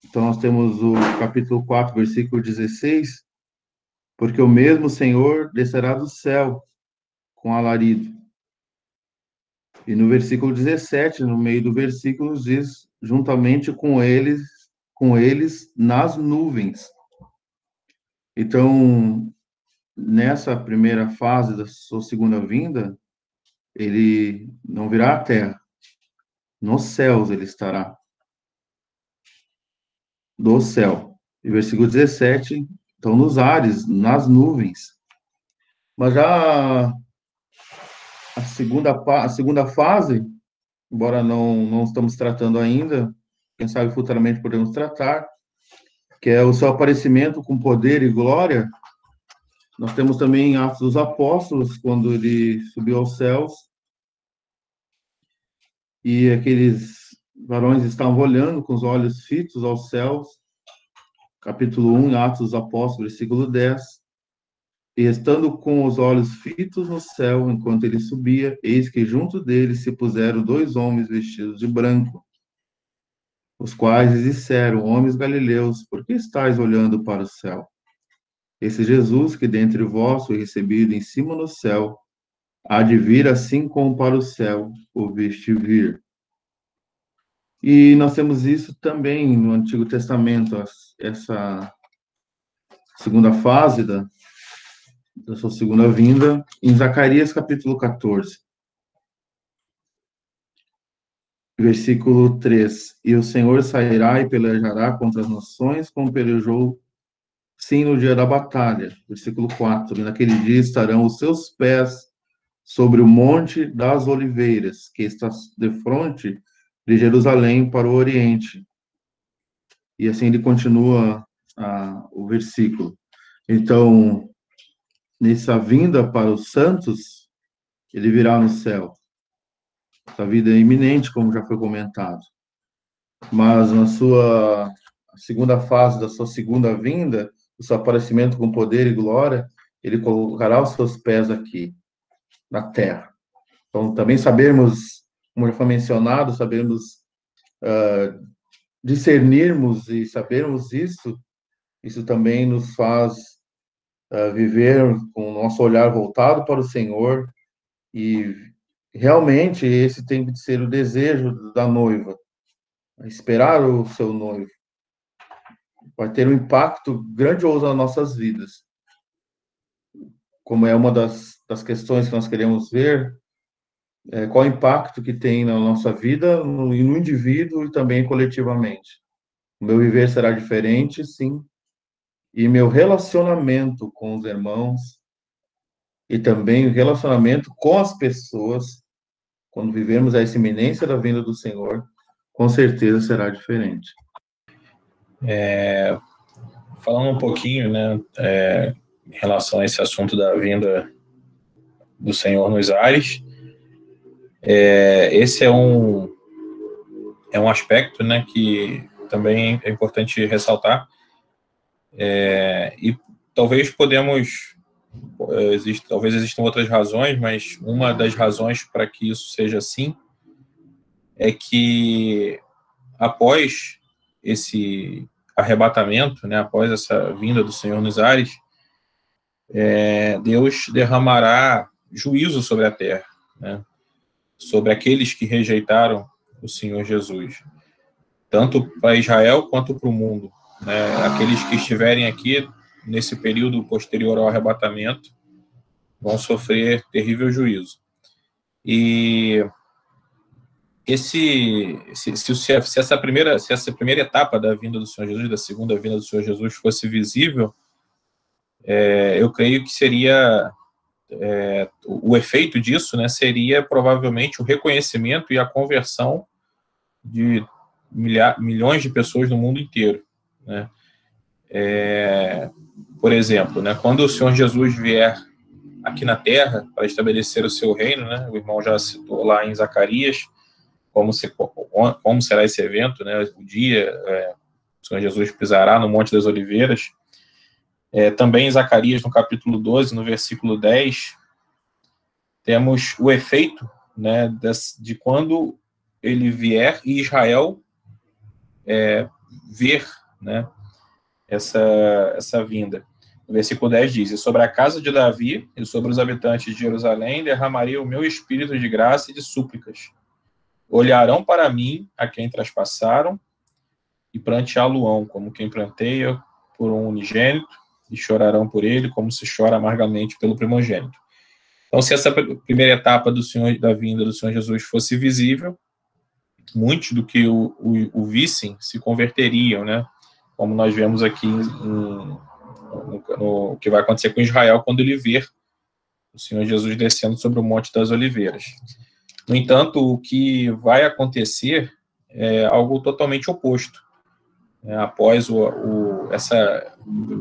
Então nós temos o capítulo 4, versículo 16, porque o mesmo Senhor descerá do céu com alarido. E no versículo 17, no meio do versículo, diz: juntamente com eles com eles nas nuvens. Então, nessa primeira fase da sua segunda vinda, ele não virá à terra. Nos céus ele estará. Do céu. E versículo 17, então nos ares, nas nuvens. Mas já a segunda, a segunda fase, embora não, não estamos tratando ainda, quem sabe futuramente podemos tratar, que é o seu aparecimento com poder e glória. Nós temos também Atos dos Apóstolos, quando ele subiu aos céus, e aqueles varões estavam olhando com os olhos fitos aos céus, capítulo 1, Atos dos Apóstolos, versículo 10. E estando com os olhos fitos no céu, enquanto ele subia, eis que junto dele se puseram dois homens vestidos de branco, os quais disseram, homens galileus, por que estáis olhando para o céu? Esse Jesus que dentre vós foi recebido em cima no céu, há de vir assim como para o céu o viste vir. E nós temos isso também no Antigo Testamento, essa segunda fase da, da sua segunda vinda, em Zacarias capítulo 14. Versículo 3: E o Senhor sairá e pelejará contra as nações, como pelejou sim no dia da batalha. Versículo 4: E naquele dia estarão os seus pés sobre o monte das oliveiras, que está de frente de Jerusalém para o oriente. E assim ele continua o versículo. Então, nessa vinda para os santos, ele virá no céu. Essa vida é iminente, como já foi comentado. Mas na sua segunda fase da sua segunda vinda, o seu aparecimento com poder e glória, ele colocará os seus pés aqui, na terra. Então, também sabemos, como já foi mencionado, sabemos uh, discernirmos e sabermos isso, Isso também nos faz uh, viver com o nosso olhar voltado para o Senhor e realmente esse tem que ser o desejo da noiva, esperar o seu noivo. Vai ter um impacto grandioso nas nossas vidas. Como é uma das, das questões que nós queremos ver, é, qual o impacto que tem na nossa vida, no, no indivíduo e também coletivamente. O meu viver será diferente, sim, e meu relacionamento com os irmãos e também o relacionamento com as pessoas, quando vivemos essa iminência da vinda do Senhor, com certeza será diferente. É, falando um pouquinho, né, é, em relação a esse assunto da vinda do Senhor nos ares, é, esse é um é um aspecto, né, que também é importante ressaltar. É, e talvez podemos é, existe, talvez existam outras razões, mas uma das razões para que isso seja assim é que após esse arrebatamento, né, após essa vinda do Senhor nos ares, é, Deus derramará juízo sobre a terra, né, sobre aqueles que rejeitaram o Senhor Jesus, tanto para Israel quanto para o mundo. Né, aqueles que estiverem aqui nesse período posterior ao arrebatamento vão sofrer terrível juízo. E esse se, se, se, essa primeira se essa primeira etapa da vinda do Senhor Jesus da segunda vinda do Senhor Jesus fosse visível é, eu creio que seria é, o, o efeito disso né seria provavelmente o reconhecimento e a conversão de milha, milhões de pessoas no mundo inteiro né. É, por exemplo né quando o Senhor Jesus vier aqui na Terra para estabelecer o seu reino né o irmão já citou lá em Zacarias como, se, como será esse evento, né, o dia, é, o Senhor Jesus pisará no Monte das Oliveiras. É, também em Zacarias, no capítulo 12, no versículo 10, temos o efeito né, de, de quando ele vier e Israel é, ver né, essa, essa vinda. O versículo 10 diz: E sobre a casa de Davi e sobre os habitantes de Jerusalém derramaria o meu espírito de graça e de súplicas Olharão para mim a quem traspassaram e planteá-lo-ão, como quem planteia por um unigênito, e chorarão por ele, como se chora amargamente pelo primogênito. Então, se essa primeira etapa do Senhor, da vinda do Senhor Jesus fosse visível, muitos do que o, o, o vissem se converteriam, né? Como nós vemos aqui em, no, no, que vai acontecer com Israel quando ele ver o Senhor Jesus descendo sobre o Monte das Oliveiras. No entanto, o que vai acontecer é algo totalmente oposto. É, após o, o, essa,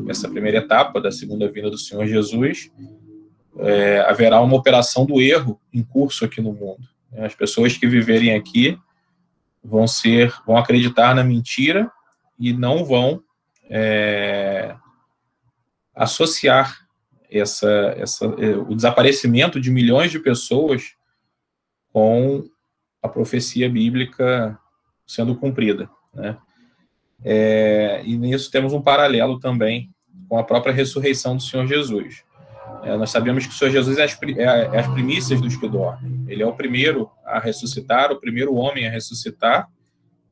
essa primeira etapa da segunda vinda do Senhor Jesus, é, haverá uma operação do erro em curso aqui no mundo. As pessoas que viverem aqui vão ser, vão acreditar na mentira e não vão é, associar essa, essa, é, o desaparecimento de milhões de pessoas com a profecia bíblica sendo cumprida, né? É, e nisso temos um paralelo também com a própria ressurreição do Senhor Jesus. É, nós sabemos que o Senhor Jesus é as, é, é as primícias dos que dormem. Ele é o primeiro a ressuscitar, o primeiro homem a ressuscitar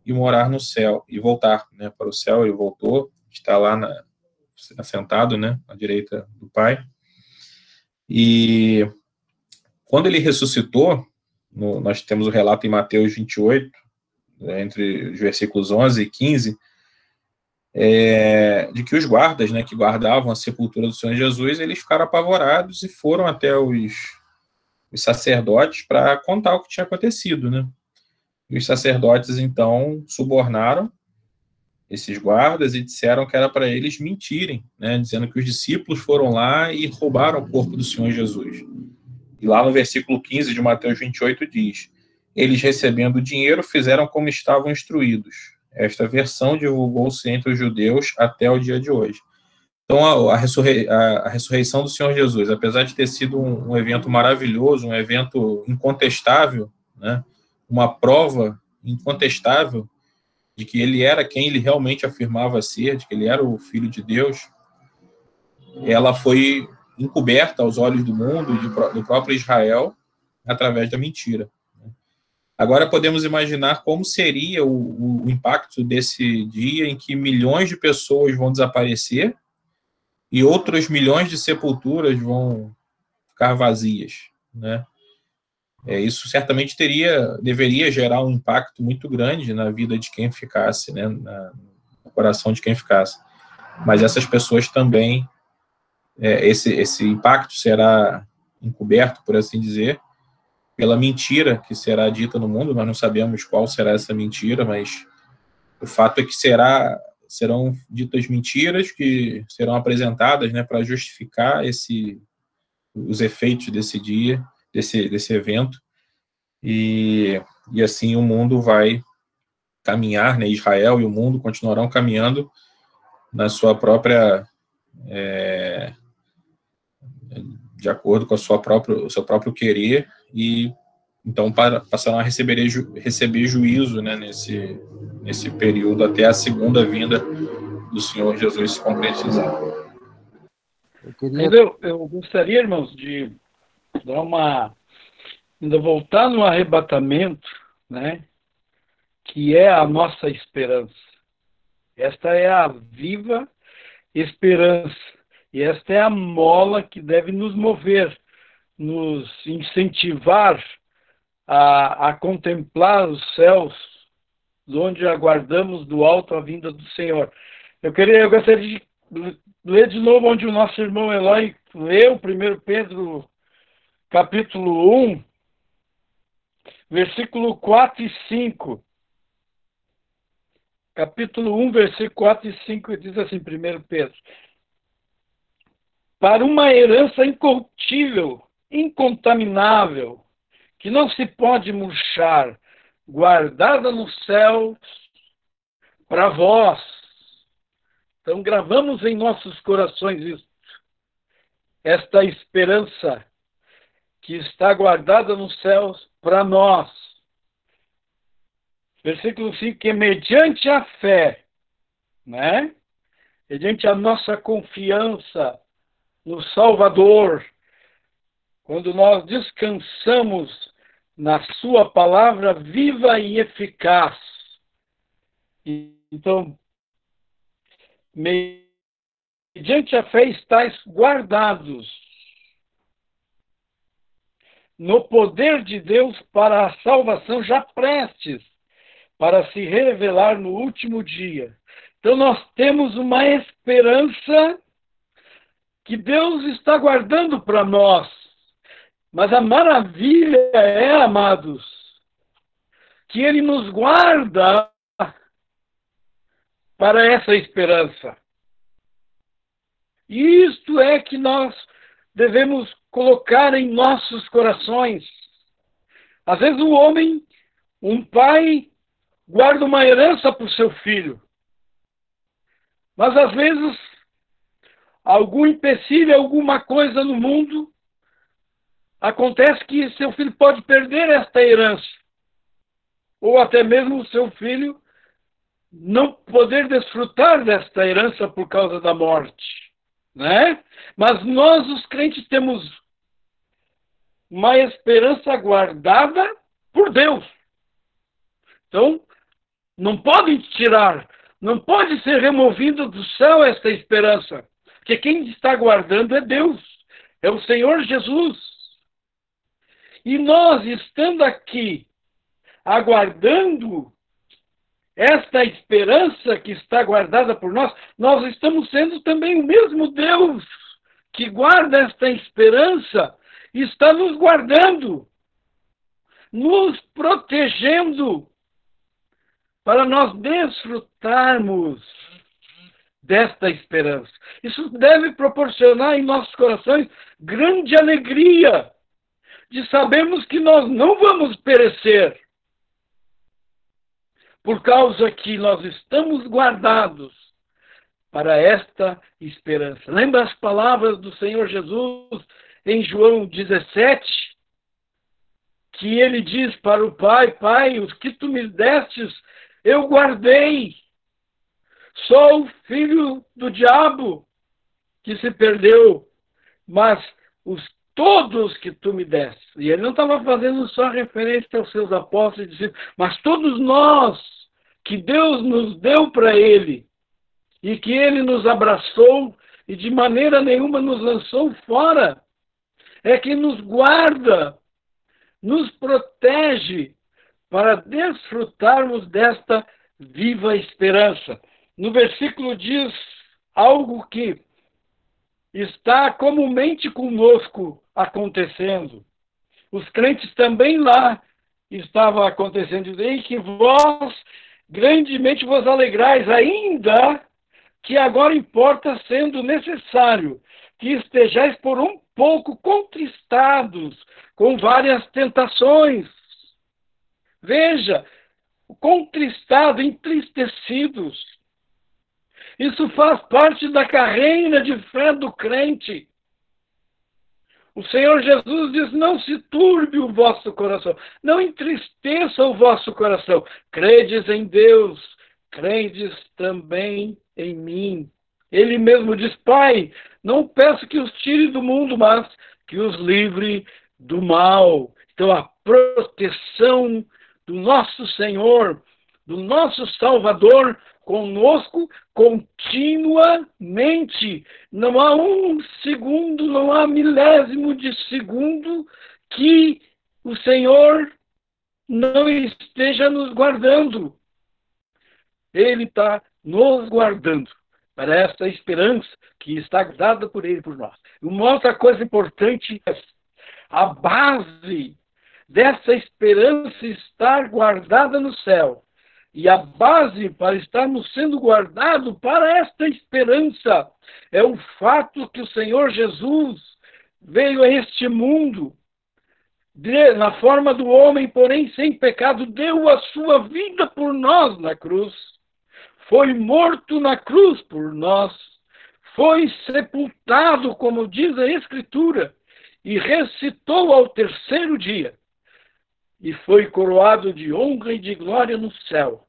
e morar no céu e voltar, né, para o céu. Ele voltou, está lá na, assentado, né, à direita do Pai. E quando ele ressuscitou, no, nós temos o relato em Mateus 28, né, entre os versículos 11 e 15, é, de que os guardas, né, que guardavam a sepultura do Senhor Jesus, eles ficaram apavorados e foram até os, os sacerdotes para contar o que tinha acontecido, né? E os sacerdotes, então, subornaram esses guardas e disseram que era para eles mentirem, né, dizendo que os discípulos foram lá e roubaram o corpo do Senhor Jesus. E lá no versículo 15 de Mateus 28 diz: Eles recebendo o dinheiro fizeram como estavam instruídos. Esta versão divulgou-se entre os judeus até o dia de hoje. Então, a, a, ressurrei, a, a ressurreição do Senhor Jesus, apesar de ter sido um, um, evento maravilhoso, um evento incontestável, né, uma prova incontestável de que ele era quem ele realmente afirmava ser, de que ele era o filho de Deus, ela foi encoberta aos olhos do mundo e do próprio Israel através da mentira. Agora podemos imaginar como seria o, o, impacto desse dia em que milhões de pessoas vão desaparecer e outros milhões de sepulturas vão ficar vazias, né? É, isso certamente teria, deveria gerar um impacto muito grande na vida de quem ficasse, né, na, no coração de quem ficasse. Mas essas pessoas também, é, esse, esse impacto será encoberto, por assim dizer, pela mentira que será dita no mundo. Nós não sabemos qual será essa mentira, mas o fato é que será serão ditas mentiras que serão apresentadas, né, para justificar esse os efeitos desse dia desse, desse evento, e, e assim o mundo vai caminhar, né, Israel e o mundo continuarão caminhando na sua própria, é, de acordo com a sua própria, o seu próprio querer, e então para, passarão a receber, receber juízo né, nesse, nesse período até a segunda vinda do Senhor Jesus se concretizar. Eu, queria... eu, eu gostaria, irmãos, de dar uma. ainda voltar no arrebatamento, né? Que é a nossa esperança. Esta é a viva esperança. E esta é a mola que deve nos mover, nos incentivar a, a contemplar os céus, onde aguardamos do alto a vinda do Senhor. Eu queria, eu gostaria de ler de novo onde o nosso irmão Eloy leu, 1 Pedro capítulo 1, versículo 4 e 5. Capítulo 1, versículo 4 e 5, diz assim, 1 Pedro. Para uma herança incorruptível, incontaminável, que não se pode murchar, guardada nos céus para vós. Então, gravamos em nossos corações isso, esta esperança que está guardada nos céus para nós. Versículo 5, que mediante a fé, né? mediante a nossa confiança no Salvador, quando nós descansamos na Sua palavra viva e eficaz. Então, mediante a fé estáis guardados no poder de Deus para a salvação já prestes para se revelar no último dia. Então nós temos uma esperança que Deus está guardando para nós. Mas a maravilha é, amados, que Ele nos guarda para essa esperança. E isto é que nós devemos colocar em nossos corações. Às vezes o homem, um pai, guarda uma herança para o seu filho. Mas às vezes algum empecilho, alguma coisa no mundo, acontece que seu filho pode perder esta herança. Ou até mesmo seu filho não poder desfrutar desta herança por causa da morte. Né? Mas nós, os crentes, temos uma esperança guardada por Deus. Então, não pode tirar, não pode ser removido do céu esta esperança, porque quem está guardando é Deus, é o Senhor Jesus. E nós, estando aqui, aguardando esta esperança que está guardada por nós, nós estamos sendo também o mesmo Deus que guarda esta esperança está nos guardando, nos protegendo, para nós desfrutarmos desta esperança. Isso deve proporcionar em nossos corações grande alegria de sabermos que nós não vamos perecer, por causa que nós estamos guardados para esta esperança. Lembra as palavras do Senhor Jesus em João 17, que ele diz para o Pai: Pai, os que tu me destes eu guardei. Sou filho do diabo que se perdeu, mas os todos que tu me deste. E ele não estava fazendo só referência aos seus apóstolos, mas todos nós que Deus nos deu para ele e que ele nos abraçou e de maneira nenhuma nos lançou fora, é que nos guarda, nos protege para desfrutarmos desta viva esperança. No versículo diz algo que está comumente conosco acontecendo. Os crentes também lá estavam acontecendo, e que vós grandemente vos alegrais, ainda que agora importa, sendo necessário, que estejais por um pouco contristados com várias tentações. Veja, contristado, entristecidos. Isso faz parte da carreira de fé do crente. O Senhor Jesus diz: Não se turbe o vosso coração, não entristeça o vosso coração. Credes em Deus, credes também em mim. Ele mesmo diz: Pai, não peço que os tire do mundo, mas que os livre do mal. Então, a proteção do nosso Senhor, do nosso Salvador, conosco continuamente. Não há um segundo, não há milésimo de segundo que o Senhor não esteja nos guardando. Ele está nos guardando para essa esperança que está dada por Ele por nós. Uma outra coisa importante é a base dessa esperança estar guardada no céu e a base para estarmos sendo guardados para esta esperança é o fato que o Senhor Jesus veio a este mundo de, na forma do homem, porém sem pecado, deu a sua vida por nós na cruz, foi morto na cruz por nós, foi sepultado, como diz a Escritura, e ressuscitou ao terceiro dia e foi coroado de honra e de glória no céu.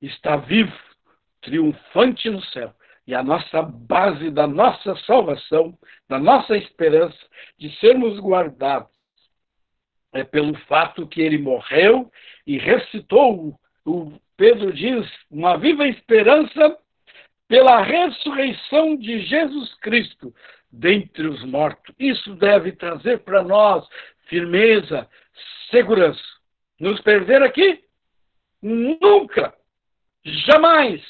Está vivo, triunfante no céu. E a nossa base da nossa salvação, da nossa esperança de sermos guardados, é pelo fato que ele morreu e ressuscitou. O Pedro diz, uma viva esperança pela ressurreição de Jesus Cristo dentre os mortos. Isso deve trazer para nós firmeza, segurança. Nos perder aqui? Nunca! Jamais!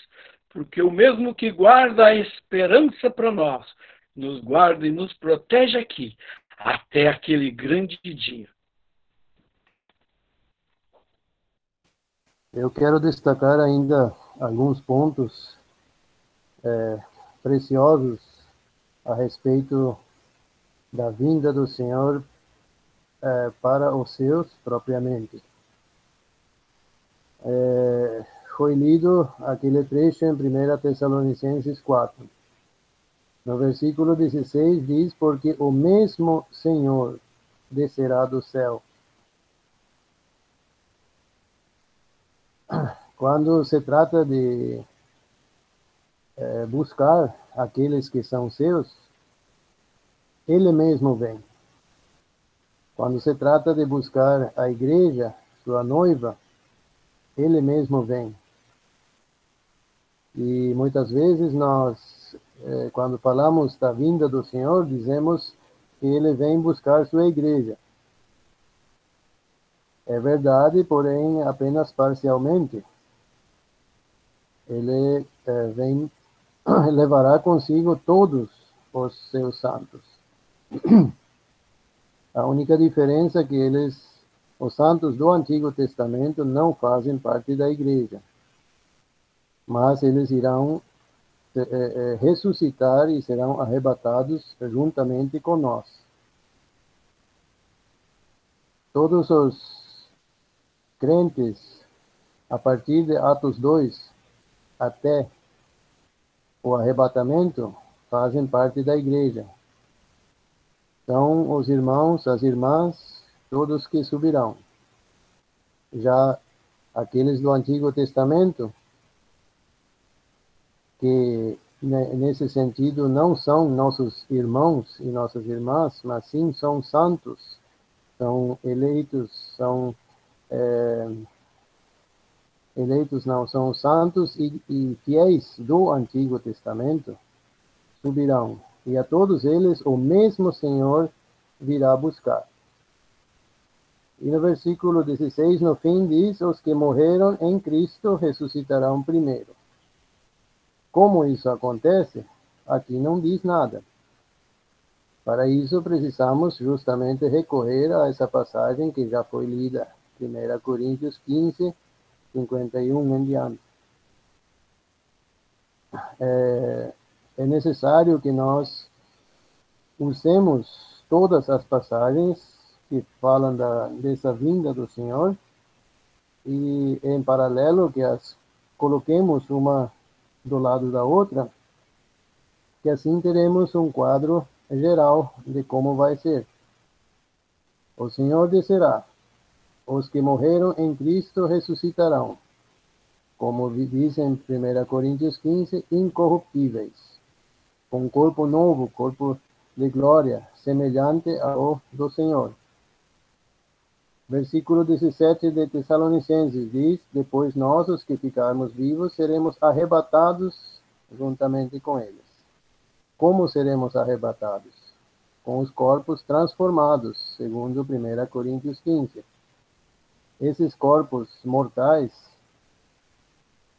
Porque o mesmo que guarda a esperança para nós, nos guarda e nos protege aqui, até aquele grande dia. Eu quero destacar ainda alguns pontos é, preciosos a respeito da vinda do Senhor é, para os seus propriamente. É, foi lido aquele trecho em 1 Tessalonicenses 4. No versículo 16 diz: Porque o mesmo Senhor descerá do céu. Quando se trata de é, buscar aqueles que são seus, ele mesmo vem. Quando se trata de buscar a igreja, sua noiva, ele mesmo vem. E muitas vezes nós, eh, quando falamos da vinda do Senhor, dizemos que ele vem buscar sua igreja. É verdade, porém apenas parcialmente. Ele eh, vem *clears throat* levará consigo todos os seus santos. *clears throat* A única diferença é que eles, os santos do Antigo Testamento, não fazem parte da igreja. Mas eles irão é, é, ressuscitar e serão arrebatados juntamente com nós. Todos os crentes, a partir de Atos 2 até o arrebatamento, fazem parte da igreja. Então, os irmãos, as irmãs, todos que subirão. Já aqueles do Antigo Testamento, que nesse sentido não são nossos irmãos e nossas irmãs, mas sim são santos, são eleitos, são é, eleitos não, são santos e, e fiéis do Antigo Testamento, subirão, e a todos eles o mesmo Senhor virá buscar. E no versículo 16, no fim, diz: Os que morreram em Cristo ressuscitarão primeiro. Como isso acontece? Aqui não diz nada. Para isso, precisamos justamente recorrer a essa passagem que já foi lida, 1 Coríntios 15, 51 em diante. É, é necessário que nós usemos todas as passagens que falam da, dessa vinda do Senhor e, em paralelo, que as coloquemos uma do lado da outra, que assim teremos um quadro geral de como vai ser. O Senhor descerá, os que morreram em Cristo ressuscitarão, como diz em 1 Coríntios 15, incorruptíveis, com corpo novo, corpo de glória, semelhante ao do Senhor. Versículo 17 de Tessalonicenses diz: Depois nós, os que ficarmos vivos, seremos arrebatados juntamente com eles. Como seremos arrebatados? Com os corpos transformados, segundo 1 Coríntios 15. Esses corpos mortais,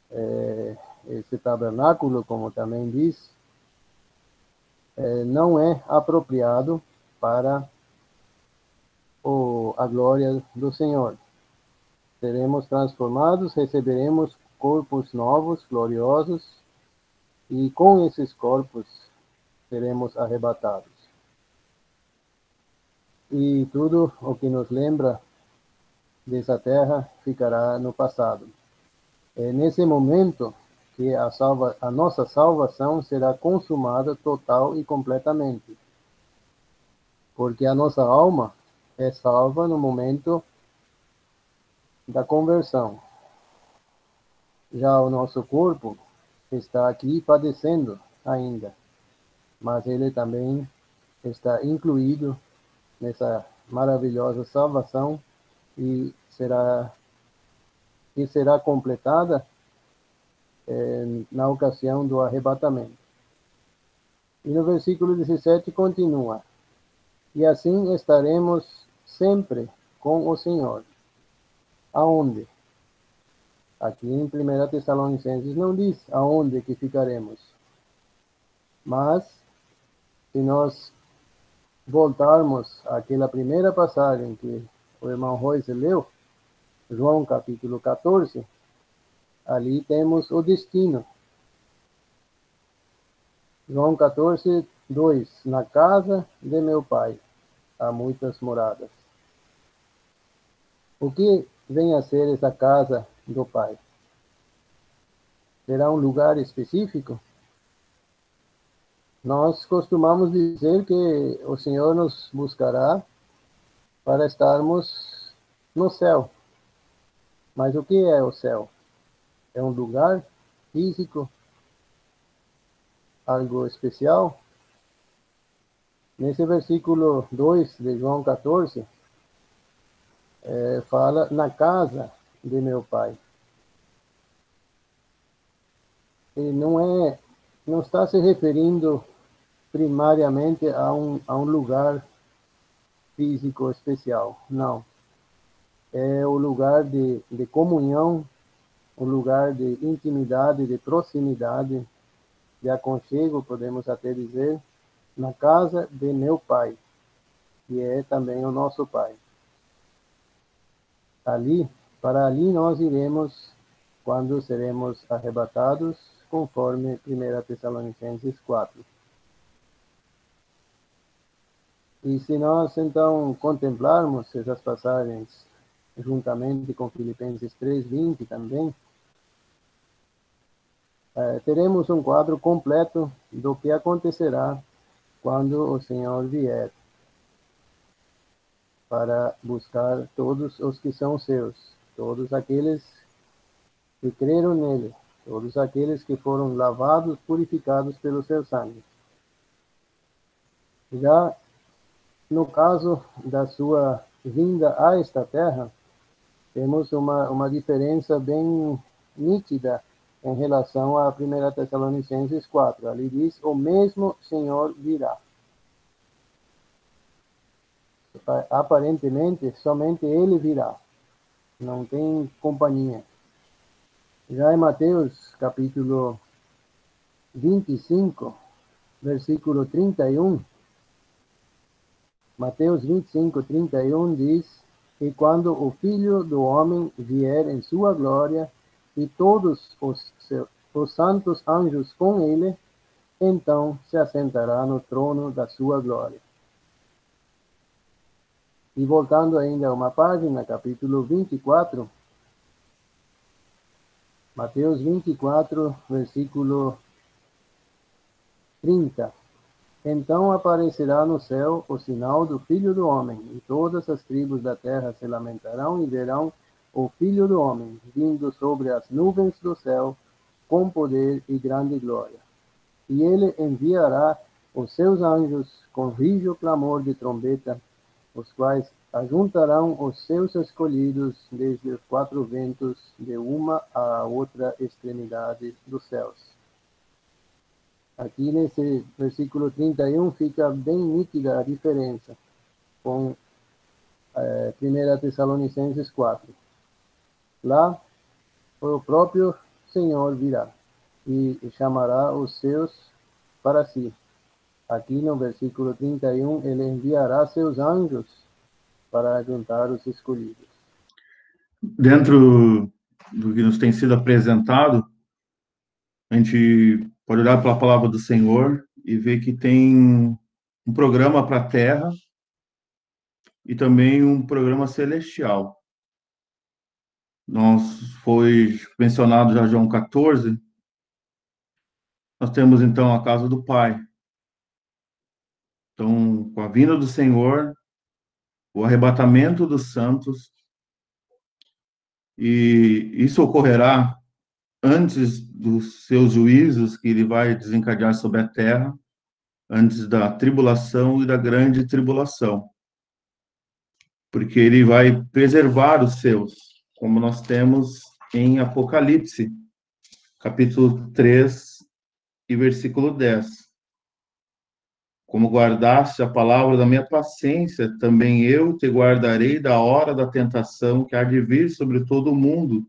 é, esse tabernáculo, como também diz, não é apropriado para o, a glória do Senhor. Seremos transformados, receberemos corpos novos, gloriosos, e com esses corpos seremos arrebatados. E tudo o que nos lembra dessa terra ficará no passado. É nesse momento que a, salva, a nossa salvação será consumada total e completamente. Porque a nossa alma é salva no momento da conversão. Já o nosso corpo está aqui padecendo ainda, mas ele também está incluído nessa maravilhosa salvação e será e será completada eh, na ocasião do arrebatamento. E no versículo 17 continua: E assim estaremos sempre com o Senhor. Aonde? Aqui em 1 Tessalonicenses não diz aonde que ficaremos. Mas, se nós voltarmos àquela primeira passagem que o irmão Royce leu, João capítulo 14, ali temos o destino. João 14, 2. Na casa de meu pai há muitas moradas. O que vem a ser essa casa do Pai? Será um lugar específico? Nós costumamos dizer que o Senhor nos buscará para estarmos no céu. Mas o que é o céu? É um lugar físico? Algo especial? Nesse versículo 2 de João 14, é, fala na casa de meu pai. E não é, não está se referindo primariamente a um, a um lugar físico especial, não. É o lugar de, de comunhão, o lugar de intimidade, de proximidade, de aconchego, podemos até dizer, na casa de meu pai, que é também o nosso pai ali, para ali nós iremos quando seremos arrebatados, conforme 1 Tessalonicenses 4. E se nós então contemplarmos essas passagens juntamente com Filipenses 3:20 também, eh, teremos um quadro completo do que acontecerá quando o Senhor vier para buscar todos os que são seus, todos aqueles e creram nele, todos aqueles que foram lavados, purificados pelo seu sangue. Já no caso da sua vinda a esta terra, temos uma, uma diferença bem nítida em relação a 1 Tessalonicenses 4. Ali diz: O mesmo Senhor virá. Aparentemente, somente ele virá. Não tem companhia. Já em Mateus capítulo 25, versículo 31, Mateus 25, 31 diz: E quando o Filho do Homem vier em sua glória, e todos os, os santos anjos com ele, então se assentará no trono da sua glória. E voltando ainda a uma página, capítulo 24, Mateus 24, versículo 30. Então aparecerá no céu o sinal do Filho do Homem, e todas as tribos da terra se lamentarão e verão o Filho do Homem vindo sobre as nuvens do céu com poder e grande glória. E ele enviará os seus anjos com rijo clamor de trombeta, os quais ajuntarão os seus escolhidos desde os quatro ventos, de uma à outra extremidade dos céus. Aqui nesse versículo 31 fica bem nítida a diferença com é, 1 Tessalonicenses 4. Lá, o próprio Senhor virá e chamará os seus para si. Aqui no versículo 31, ele enviará seus anjos para juntar os escolhidos. Dentro do que nos tem sido apresentado, a gente pode olhar para a palavra do Senhor e ver que tem um programa para a Terra e também um programa celestial. Nós foi mencionado já João 14. Nós temos então a casa do Pai. Então, com a vinda do Senhor, o arrebatamento dos santos, e isso ocorrerá antes dos seus juízos que ele vai desencadear sobre a terra, antes da tribulação e da grande tribulação. Porque ele vai preservar os seus, como nós temos em Apocalipse, capítulo 3 e versículo 10 como guardaste a palavra da minha paciência, também eu te guardarei da hora da tentação que há de vir sobre todo o mundo,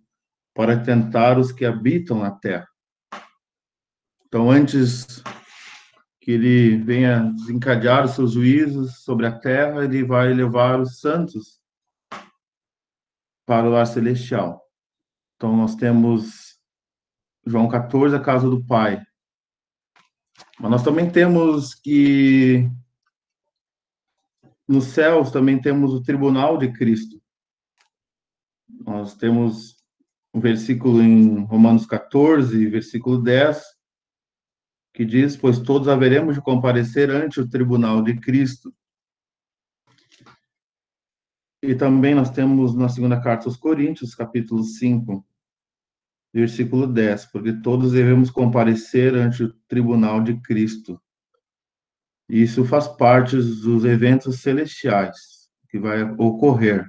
para tentar os que habitam na terra. Então, antes que ele venha desencadear os seus juízos sobre a terra, ele vai levar os santos para o lar celestial. Então, nós temos João 14, a casa do Pai. Mas nós também temos que nos céus também temos o tribunal de Cristo. Nós temos um versículo em Romanos 14, versículo 10, que diz: Pois todos haveremos de comparecer ante o tribunal de Cristo. E também nós temos na segunda carta aos Coríntios, capítulo 5, versículo 10, porque todos devemos comparecer ante o tribunal de Cristo. Isso faz parte dos eventos celestiais que vai ocorrer.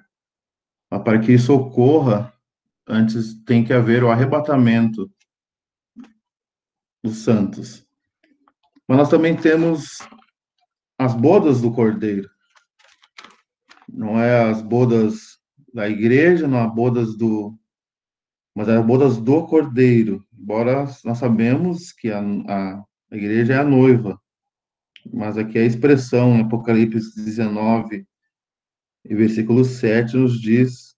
Mas para que isso ocorra, antes tem que haver o arrebatamento dos santos. Mas nós também temos as bodas do Cordeiro. Não é as bodas da igreja, não as bodas do mas é bodas do Cordeiro. Embora nós sabemos que a, a, a igreja é a noiva, mas aqui a expressão em Apocalipse 19 e versículo 7 nos diz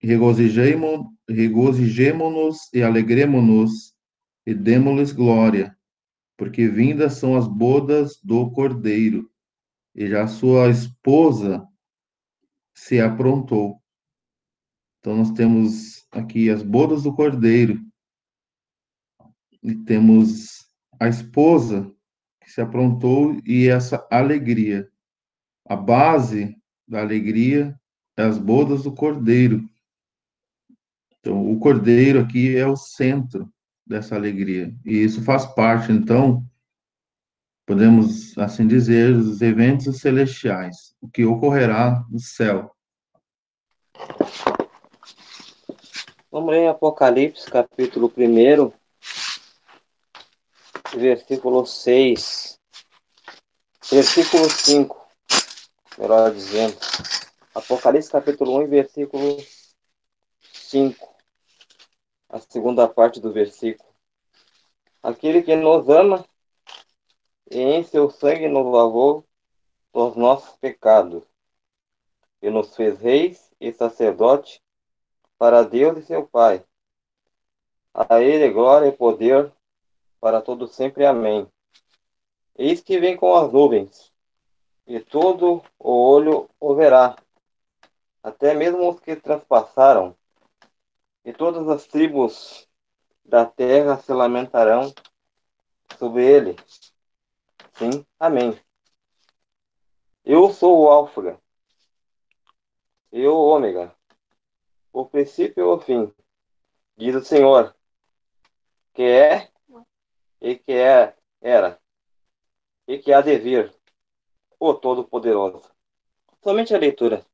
regozijemo-nos e alegremo-nos e demos-lhes glória, porque vindas são as bodas do Cordeiro, e já sua esposa se aprontou. Então, nós temos aqui as bodas do cordeiro, e temos a esposa que se aprontou e essa alegria. A base da alegria é as bodas do cordeiro. Então, o cordeiro aqui é o centro dessa alegria. E isso faz parte, então, podemos assim dizer, dos eventos celestiais, o que ocorrerá no céu. Vamos ler Apocalipse, capítulo 1, versículo 6. Versículo 5, melhor dizendo. Apocalipse, capítulo 1, versículo 5. A segunda parte do versículo. Aquele que nos ama e em seu sangue nos lavou dos nossos pecados, e nos fez reis e sacerdote para Deus e seu Pai. A ele glória e poder para todo sempre. Amém. Eis que vem com as nuvens, e todo o olho o verá, até mesmo os que transpassaram, e todas as tribos da terra se lamentarão sobre ele. Sim, amém. Eu sou o Alfa, eu o Ômega, o princípio e o fim, diz o Senhor, que é e que é, era e que há de vir, o Todo-Poderoso. Somente a leitura.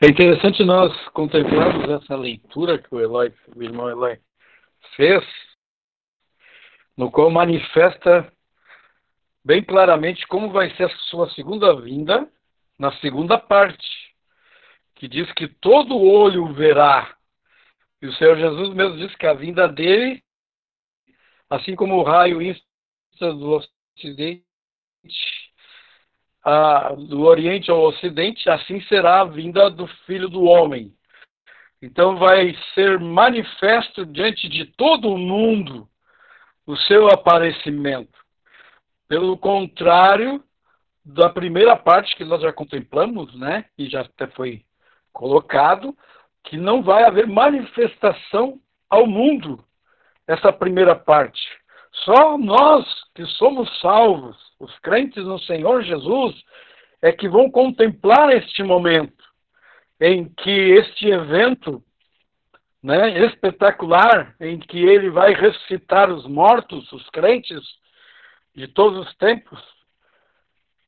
É interessante nós contemplarmos essa leitura que o Eloy, o irmão Eloy fez, no qual manifesta bem claramente como vai ser a sua segunda vinda, na segunda parte, que diz que todo olho verá. E o Senhor Jesus mesmo diz que a vinda dele, assim como o raio insta do ocidente, a, do oriente ao ocidente, assim será a vinda do Filho do Homem. Então vai ser manifesto diante de todo o mundo o seu aparecimento. Pelo contrário da primeira parte que nós já contemplamos, né, e já até foi colocado, que não vai haver manifestação ao mundo essa primeira parte. Só nós que somos salvos, os crentes no Senhor Jesus, é que vão contemplar este momento em que este evento né, espetacular, em que ele vai ressuscitar os mortos, os crentes, de todos os tempos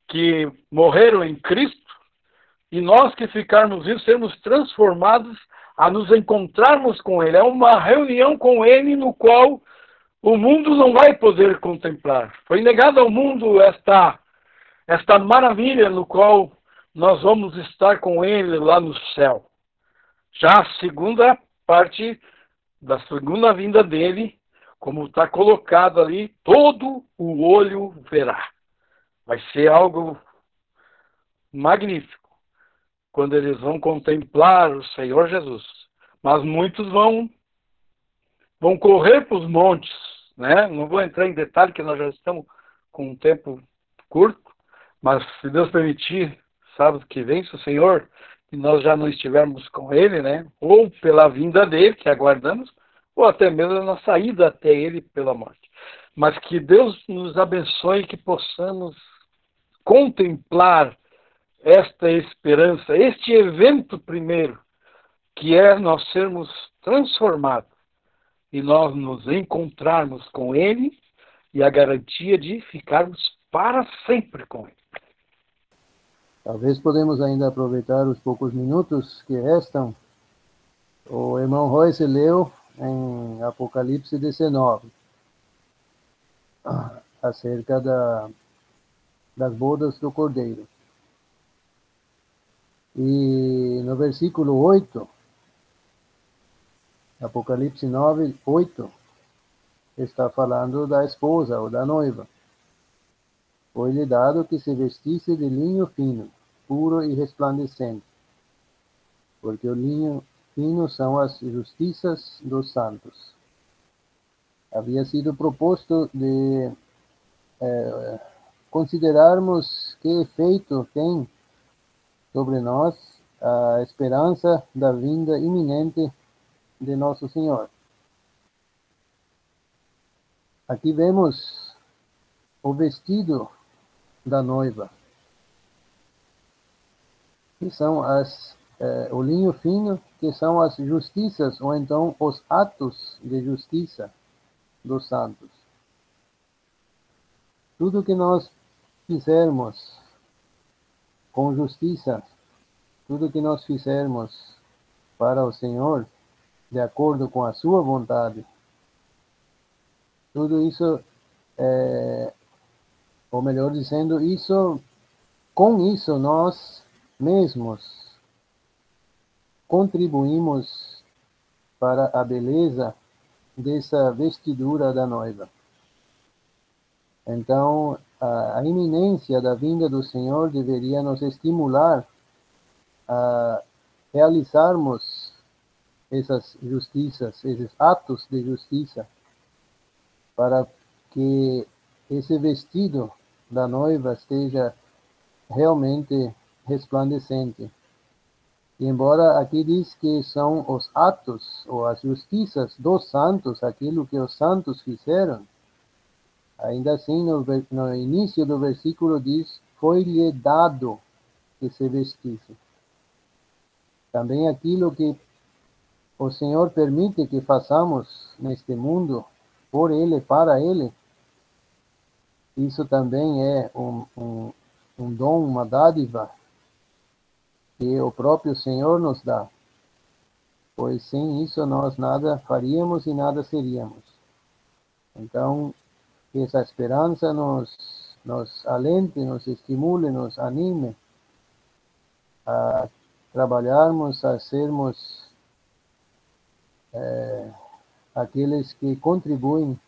que morreram em Cristo, e nós que ficarmos vivos, sermos transformados a nos encontrarmos com Ele. É uma reunião com Ele no qual o mundo não vai poder contemplar. Foi negado ao mundo esta, esta maravilha no qual nós vamos estar com Ele lá no céu. Já a segunda parte da segunda vinda dele como está colocado ali, todo o olho verá. Vai ser algo magnífico quando eles vão contemplar o Senhor Jesus. Mas muitos vão vão correr para os montes, né? Não vou entrar em detalhe que nós já estamos com um tempo curto, mas se Deus permitir, sábado que vem, se o Senhor e nós já não estivermos com Ele, né? Ou pela vinda dele, que aguardamos, ou até mesmo na saída até Ele pela morte. Mas que Deus nos abençoe que possamos contemplar esta esperança, este evento primeiro, que é nós sermos transformados e nós nos encontrarmos com Ele e a garantia de ficarmos para sempre com Ele. Talvez podemos ainda aproveitar os poucos minutos que restam. O irmão Royce leu em Apocalipse 19, acerca da, das bodas do Cordeiro. E no versículo 8, Apocalipse 9, 8, está falando da esposa ou da noiva. Foi-lhe dado que se vestisse de linho fino, puro e resplandecente, porque o linho fino são as justiças dos santos. Havia sido proposto de eh, considerarmos que efeito tem sobre nós a esperança da vinda iminente de Nosso Senhor. Aqui vemos o vestido da noiva, que são as é, o linho fino, que são as justiças, ou então os atos de justiça dos santos. Tudo que nós fizermos com justiça, tudo que nós fizermos para o Senhor, de acordo com a sua vontade, tudo isso, é, ou melhor dizendo, isso, com isso nós mesmos contribuímos para a beleza dessa vestidura da noiva. Então, a, iminência da vinda do Senhor deveria nos estimular a realizarmos essas justiças, esses atos de justiça, para que esse vestido da noiva esteja realmente resplandecente. Embora aqui diz que são os atos ou as justiças dos santos, aquilo que os santos fizeram, ainda assim no, no início do versículo diz: foi-lhe dado que se vestisse. Também aquilo que o Senhor permite que façamos neste mundo, por Ele, para Ele, isso também é um, um, um dom, uma dádiva que o próprio Senhor nos dá, pois sem isso nós nada faríamos e nada seríamos. Então, que essa esperança nos, nos alente, nos estimule, nos anime a trabalharmos, a sermos é, aqueles que contribuem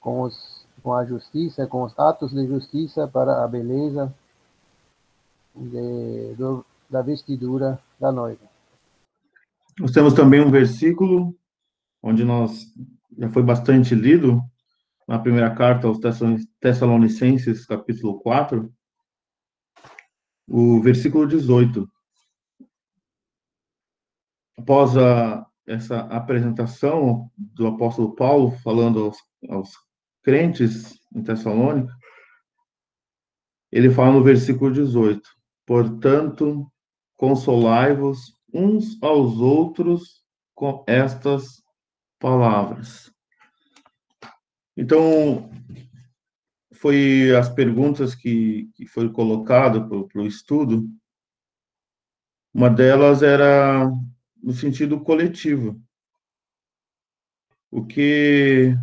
com, os, com a justiça, com os atos de justiça para a beleza de, do, da vestidura da noiva. Nós temos também um versículo onde nós já foi bastante lido na primeira carta aos Tessalonicenses, capítulo 4, o versículo 18. Após a, essa apresentação do apóstolo Paulo falando aos, aos crentes em Tessalônica, ele fala no versículo 18: Portanto, consolai-vos uns aos outros com estas palavras. Então, foi as perguntas que, que foi colocado para o estudo. Uma delas era no sentido coletivo. O que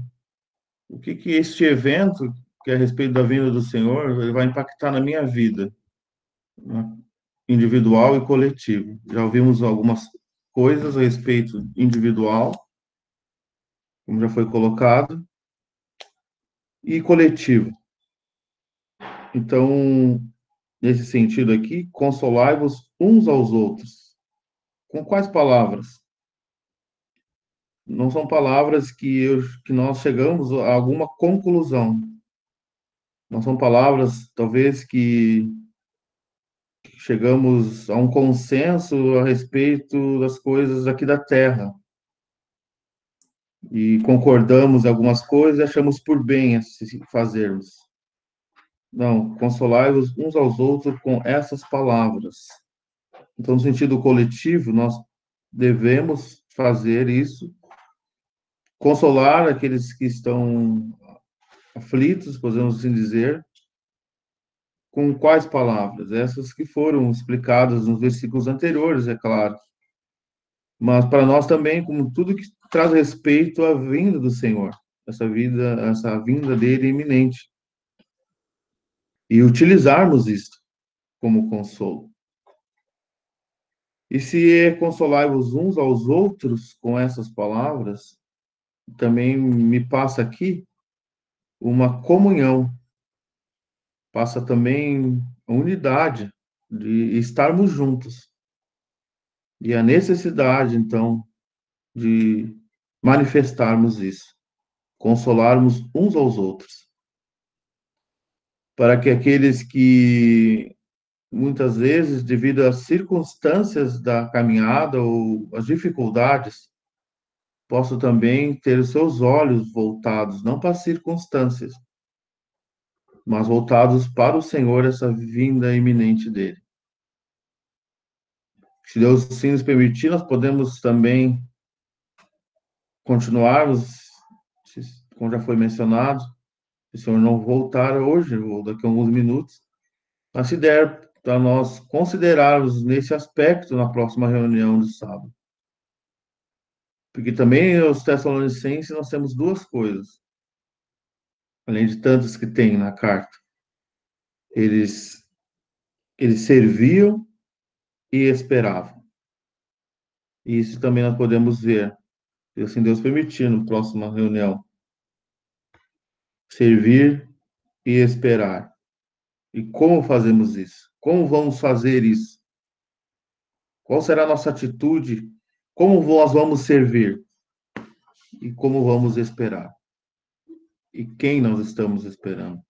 o que, que este evento, que é a respeito da vinda do Senhor, vai impactar na minha vida? Né, individual e coletivo. Já ouvimos algumas coisas a respeito individual, como já foi colocado, e coletivo. Então, nesse sentido aqui, consolai-vos uns aos outros. Com quais palavras? Não são palavras que, eu, que nós chegamos a alguma conclusão. Não são palavras, talvez, que chegamos a um consenso a respeito das coisas aqui da Terra. E concordamos em algumas coisas e achamos por bem fazermos. Não, consolai-vos uns aos outros com essas palavras. Então, no sentido coletivo, nós devemos fazer isso, consolar aqueles que estão aflitos, podemos assim dizer, com quais palavras? Essas que foram explicadas nos versículos anteriores, é claro. Mas para nós também, como tudo que traz respeito à vinda do Senhor, essa vida, essa vinda dele iminente. E utilizarmos isso como consolo. E se é consolar-vos uns aos outros com essas palavras, também me passa aqui uma comunhão passa também a unidade de estarmos juntos. E a necessidade, então, de manifestarmos isso, consolarmos uns aos outros. Para que aqueles que muitas vezes, devido às circunstâncias da caminhada ou às dificuldades, possam também ter os seus olhos voltados não para as circunstâncias, mas voltados para o Senhor, essa vinda iminente dele. Se Deus sim nos permitir, nós podemos também continuarmos, como já foi mencionado, se o Senhor não voltar hoje ou daqui a alguns minutos, mas se der para nós considerarmos nesse aspecto na próxima reunião de sábado. Porque também os Tessalonicenses nós temos duas coisas, além de tantas que tem na carta. Eles eles serviam e esperavam. E isso também nós podemos ver, se assim Deus permitir, na próxima reunião. Servir e esperar. E como fazemos isso? Como vamos fazer isso? Qual será a nossa atitude? Como nós vamos servir? E como vamos esperar? E quem nós estamos esperando?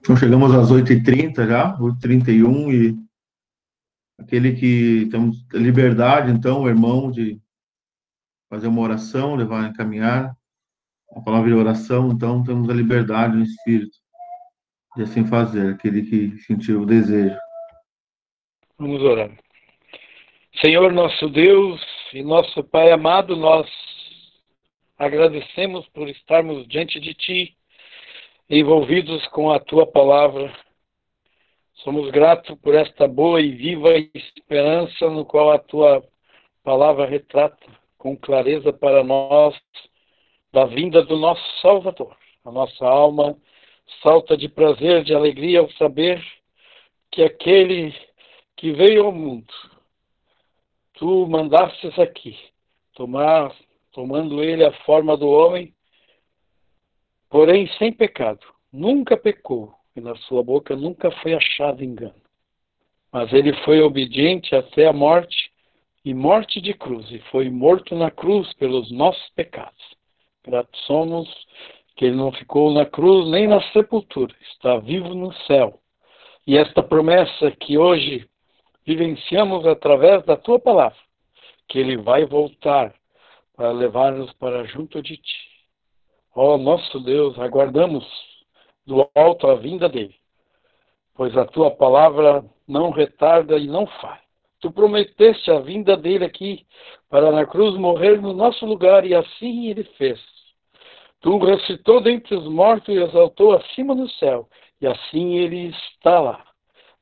Então chegamos às 8h30 já, 8h31, e aquele que temos liberdade, então, irmão, de fazer uma oração, levar, encaminhar a palavra de oração, então temos a liberdade no Espírito de assim fazer, aquele que sentiu o desejo. Vamos orar. Senhor nosso Deus e nosso Pai amado, nós agradecemos por estarmos diante de Ti envolvidos com a tua palavra. Somos gratos por esta boa e viva esperança no qual a tua palavra retrata com clareza para nós da vinda do nosso Salvador. A nossa alma salta de prazer, de alegria ao saber que aquele que veio ao mundo, tu mandastes aqui, tomar, tomando ele a forma do homem, porém sem pecado, nunca pecou, e na sua boca nunca foi achado engano. Mas ele foi obediente até a morte, e morte de cruz, e foi morto na cruz pelos nossos pecados. Gratos somos que ele não ficou na cruz nem na sepultura, está vivo no céu. E esta promessa que hoje vivenciamos através da tua palavra, que ele vai voltar para levar-nos para junto de ti. Ó nosso Deus, aguardamos do alto a vinda dele, pois a tua palavra não retarda e não falha. Tu prometeste a vinda dele aqui para na cruz morrer no nosso lugar e assim ele fez. Tu ressuscitou dentre os mortos e exaltou acima no céu, e assim ele está lá.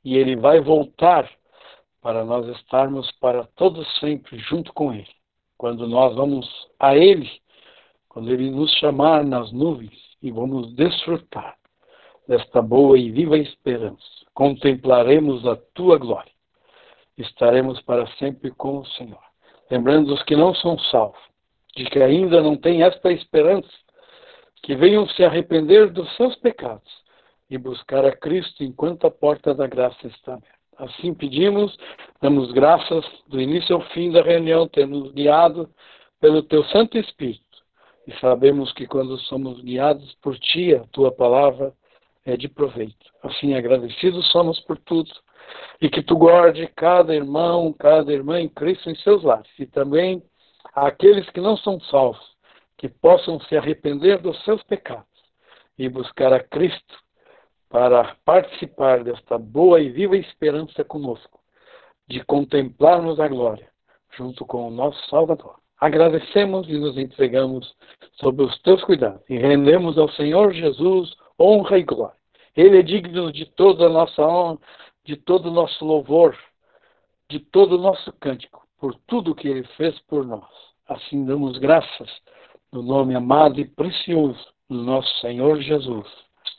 E ele vai voltar para nós estarmos para todos sempre junto com ele. Quando nós vamos a ele, quando Ele nos chamar nas nuvens e vamos desfrutar desta boa e viva esperança, contemplaremos a Tua glória. Estaremos para sempre com o Senhor. Lembrando os que não são salvos, de que ainda não têm esta esperança, que venham se arrepender dos seus pecados e buscar a Cristo enquanto a porta da graça está aberta. Assim pedimos, damos graças do início ao fim da reunião, tendo guiado pelo Teu Santo Espírito e sabemos que quando somos guiados por Ti, a Tua palavra é de proveito. Assim, agradecidos somos por tudo e que Tu guarde cada irmão, cada irmã em Cristo em seus lares e também aqueles que não são salvos, que possam se arrepender dos seus pecados e buscar a Cristo para participar desta boa e viva esperança conosco, de contemplarmos a glória junto com o nosso Salvador. Agradecemos e nos entregamos sob os teus cuidados e rendemos ao Senhor Jesus honra e glória. Ele é digno de toda a nossa honra, de todo o nosso louvor, de todo o nosso cântico, por tudo que ele fez por nós. Assim damos graças no nome amado e precioso do nosso Senhor Jesus.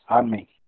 Amém.